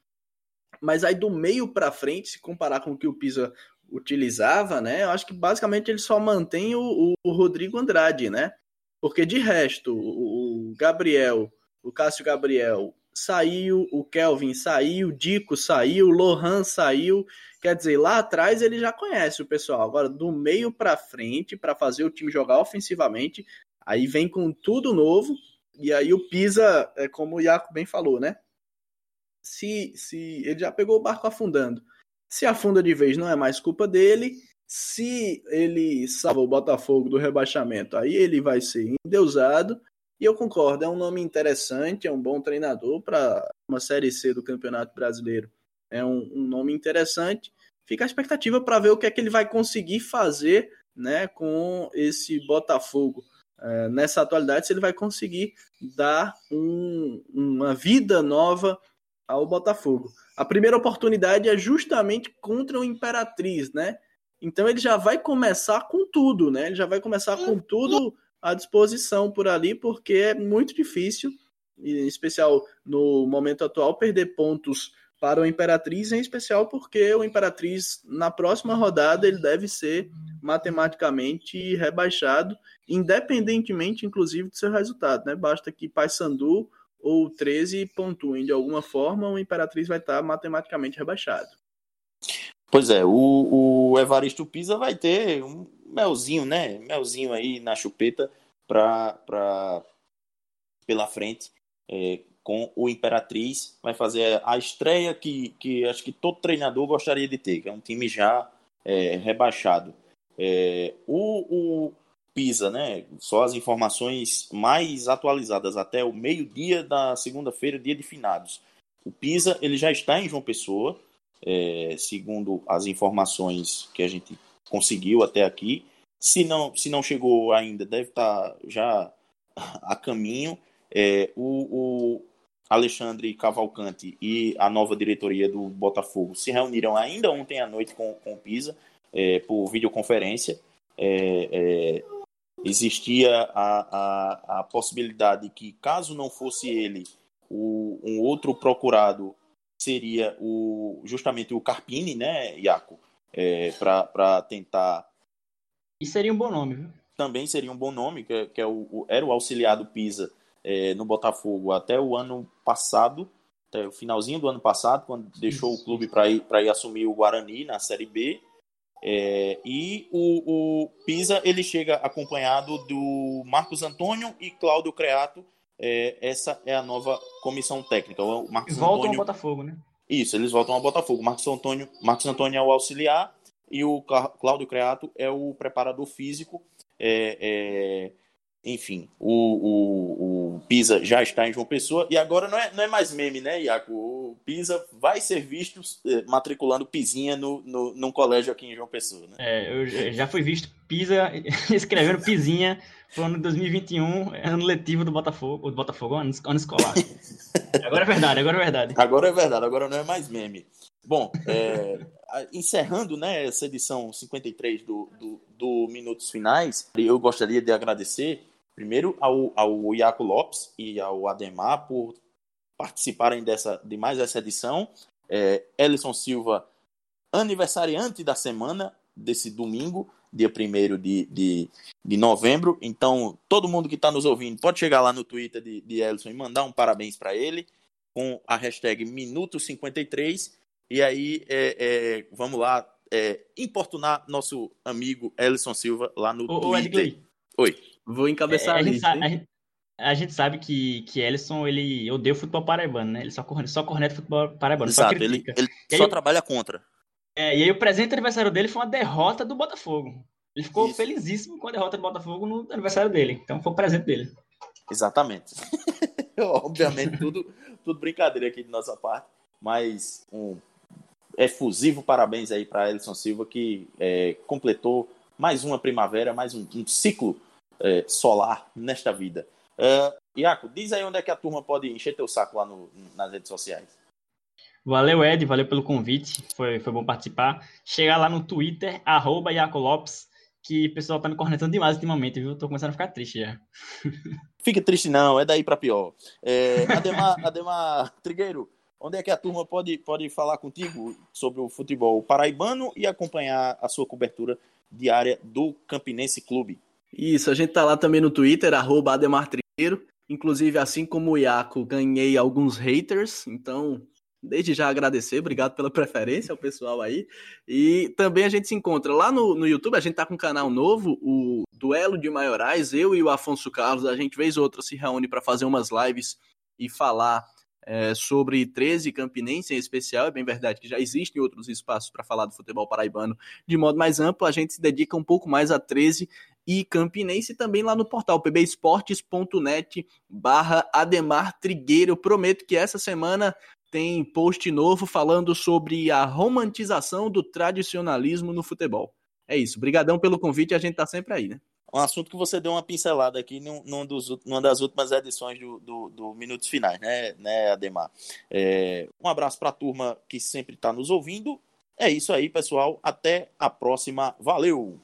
mas aí do meio para frente, se comparar com o que o Pisa utilizava, né? Eu acho que basicamente ele só mantém o, o Rodrigo Andrade, né? Porque de resto, o, Gabriel, o Cássio Gabriel saiu, o Kelvin saiu, o Dico saiu, o Lohan saiu. Quer dizer, lá atrás ele já conhece o pessoal. Agora, do meio para frente, para fazer o time jogar ofensivamente, aí vem com tudo novo. E aí o Pisa, é como o Iaco bem falou, né? Se, se ele já pegou o barco afundando. Se afunda de vez, não é mais culpa dele. Se ele salva o Botafogo do rebaixamento, aí ele vai ser endeusado. E eu concordo, é um nome interessante, é um bom treinador para uma Série C do Campeonato Brasileiro é um, um nome interessante. Fica a expectativa para ver o que é que ele vai conseguir fazer né, com esse Botafogo. É, nessa atualidade, se ele vai conseguir dar um, uma vida nova ao Botafogo. A primeira oportunidade é justamente contra o Imperatriz, né? Então ele já vai começar com tudo, né? Ele já vai começar com tudo à disposição por ali, porque é muito difícil, em especial no momento atual, perder pontos para o Imperatriz, em especial porque o Imperatriz, na próxima rodada, ele deve ser matematicamente rebaixado, independentemente, inclusive, do seu resultado. Né? Basta que Paysandu ou 13 pontuem de alguma forma, o Imperatriz vai estar matematicamente rebaixado. Pois é, o, o Evaristo Pisa vai ter um melzinho, né? Melzinho aí na chupeta pra, pra, pela frente. É, com o Imperatriz, vai fazer a estreia que, que acho que todo treinador gostaria de ter, que é um time já é, rebaixado. É, o, o, Pisa, né? Só as informações mais atualizadas até o meio-dia da segunda-feira, dia de finados. O Pisa ele já está em João Pessoa, é, segundo as informações que a gente conseguiu até aqui. Se não, se não chegou ainda, deve estar já a caminho. É, o, o, Alexandre Cavalcante e a nova diretoria do Botafogo se reuniram ainda ontem à noite com, com o Pisa é, por videoconferência. É, é, existia a, a, a, possibilidade que, caso não fosse ele, o, um outro procurado seria o, justamente o Carpini, né, Iaco? É, para tentar. E seria um bom nome, viu? Também seria um bom nome, que, que é o, era o auxiliar do Pisa é, no Botafogo até o ano passado, até o finalzinho do ano passado, quando deixou Isso. o clube para ir, ir assumir o Guarani na Série B. É, e o, o, Pisa ele chega acompanhado do Marcos Antônio e Cláudio Creato. É, essa é a nova comissão técnica. O Marcos voltam Antônio... ao Botafogo, né? Isso, eles voltam ao Botafogo. Marcos Antônio, Marcos Antônio é o auxiliar e o Cláudio Creato é o preparador físico. É, é, enfim, o, o, o, Pisa já está em João Pessoa e agora não é, não é mais meme, né, Iaco? O Pisa vai ser visto eh, matriculando Pizinha no, no, num colégio aqui em João Pessoa, né? É, eu já fui visto Pisa [laughs] escrevendo Pizinha pro ano 2021, ano letivo do Botafogo, do Botafogo, ano, ano escolar. [laughs] agora é verdade, agora é verdade. Agora é verdade, agora não é mais meme. Bom, é, encerrando né, essa edição 53 do, do, do Minutos Finais, eu gostaria de agradecer primeiro ao, ao Iaco Lopes e ao Ademar por participarem dessa, de mais essa edição. É, Ellison Silva, aniversariante da semana, desse domingo, dia 1 de, de, de novembro. Então, todo mundo que está nos ouvindo pode chegar lá no Twitter de, de Ellison e mandar um parabéns para ele com a hashtag Minuto53. E aí, é, é, vamos lá, é, importunar nosso amigo Ellison Silva lá no ô, Twitter. Ô, Oi. Vou encabeçar é, a, lista, a, gente, a, gente, sabe que, que Ellison, ele odeia o futebol paraibano, né? Ele só, corneta, só corneta futebol paraibano, Exato, só critica. Ele, ele só trabalha contra. É, e aí o presente aniversário dele foi uma derrota do Botafogo. Ele ficou Isso. felizíssimo com a derrota do Botafogo no aniversário dele. Então foi o presente dele. Exatamente. [laughs] Obviamente, tudo, tudo brincadeira aqui de nossa parte. Mas um efusivo parabéns aí para Ellison Silva, que é, completou mais uma primavera, mais um, um ciclo é, solar nesta vida. Uh, Iaco, diz aí onde é que a turma pode encher teu saco lá no, nas redes sociais. Valeu, Ed, valeu pelo convite, foi, foi bom participar. Chegar lá no Twitter, arroba Iaco Lopes, que o pessoal tá me cornetando demais ultimamente, viu? Tô começando a ficar triste já. [laughs] Fique triste não, é daí para pior. É, Ademar, Ademar Trigueiro, onde é que a turma pode, pode falar contigo sobre o futebol paraibano e acompanhar a sua cobertura diária do Campinense Clube? Isso, a gente tá lá também no Twitter, arroba. Inclusive, assim como o Iaco, ganhei alguns haters, então desde já agradecer, obrigado pela preferência ao pessoal aí. E também a gente se encontra lá no, no YouTube, a gente tá com um canal novo, o Duelo de Maiorais, eu e o Afonso Carlos, a gente vez ou outra se reúne para fazer umas lives e falar é, sobre 13 Campinense em especial. É bem verdade que já existem outros espaços para falar do futebol paraibano de modo mais amplo. A gente se dedica um pouco mais a 13 e Campinense também lá no portal pbesportes.net barra Ademar Trigueiro. Eu prometo que essa semana tem post novo falando sobre a romantização do tradicionalismo no futebol. É isso. Obrigadão pelo convite, a gente tá sempre aí, né? Um assunto que você deu uma pincelada aqui num, num dos, numa das últimas edições do, do, do Minutos Finais, né, né Ademar? É, um abraço para a turma que sempre está nos ouvindo. É isso aí, pessoal. Até a próxima. Valeu!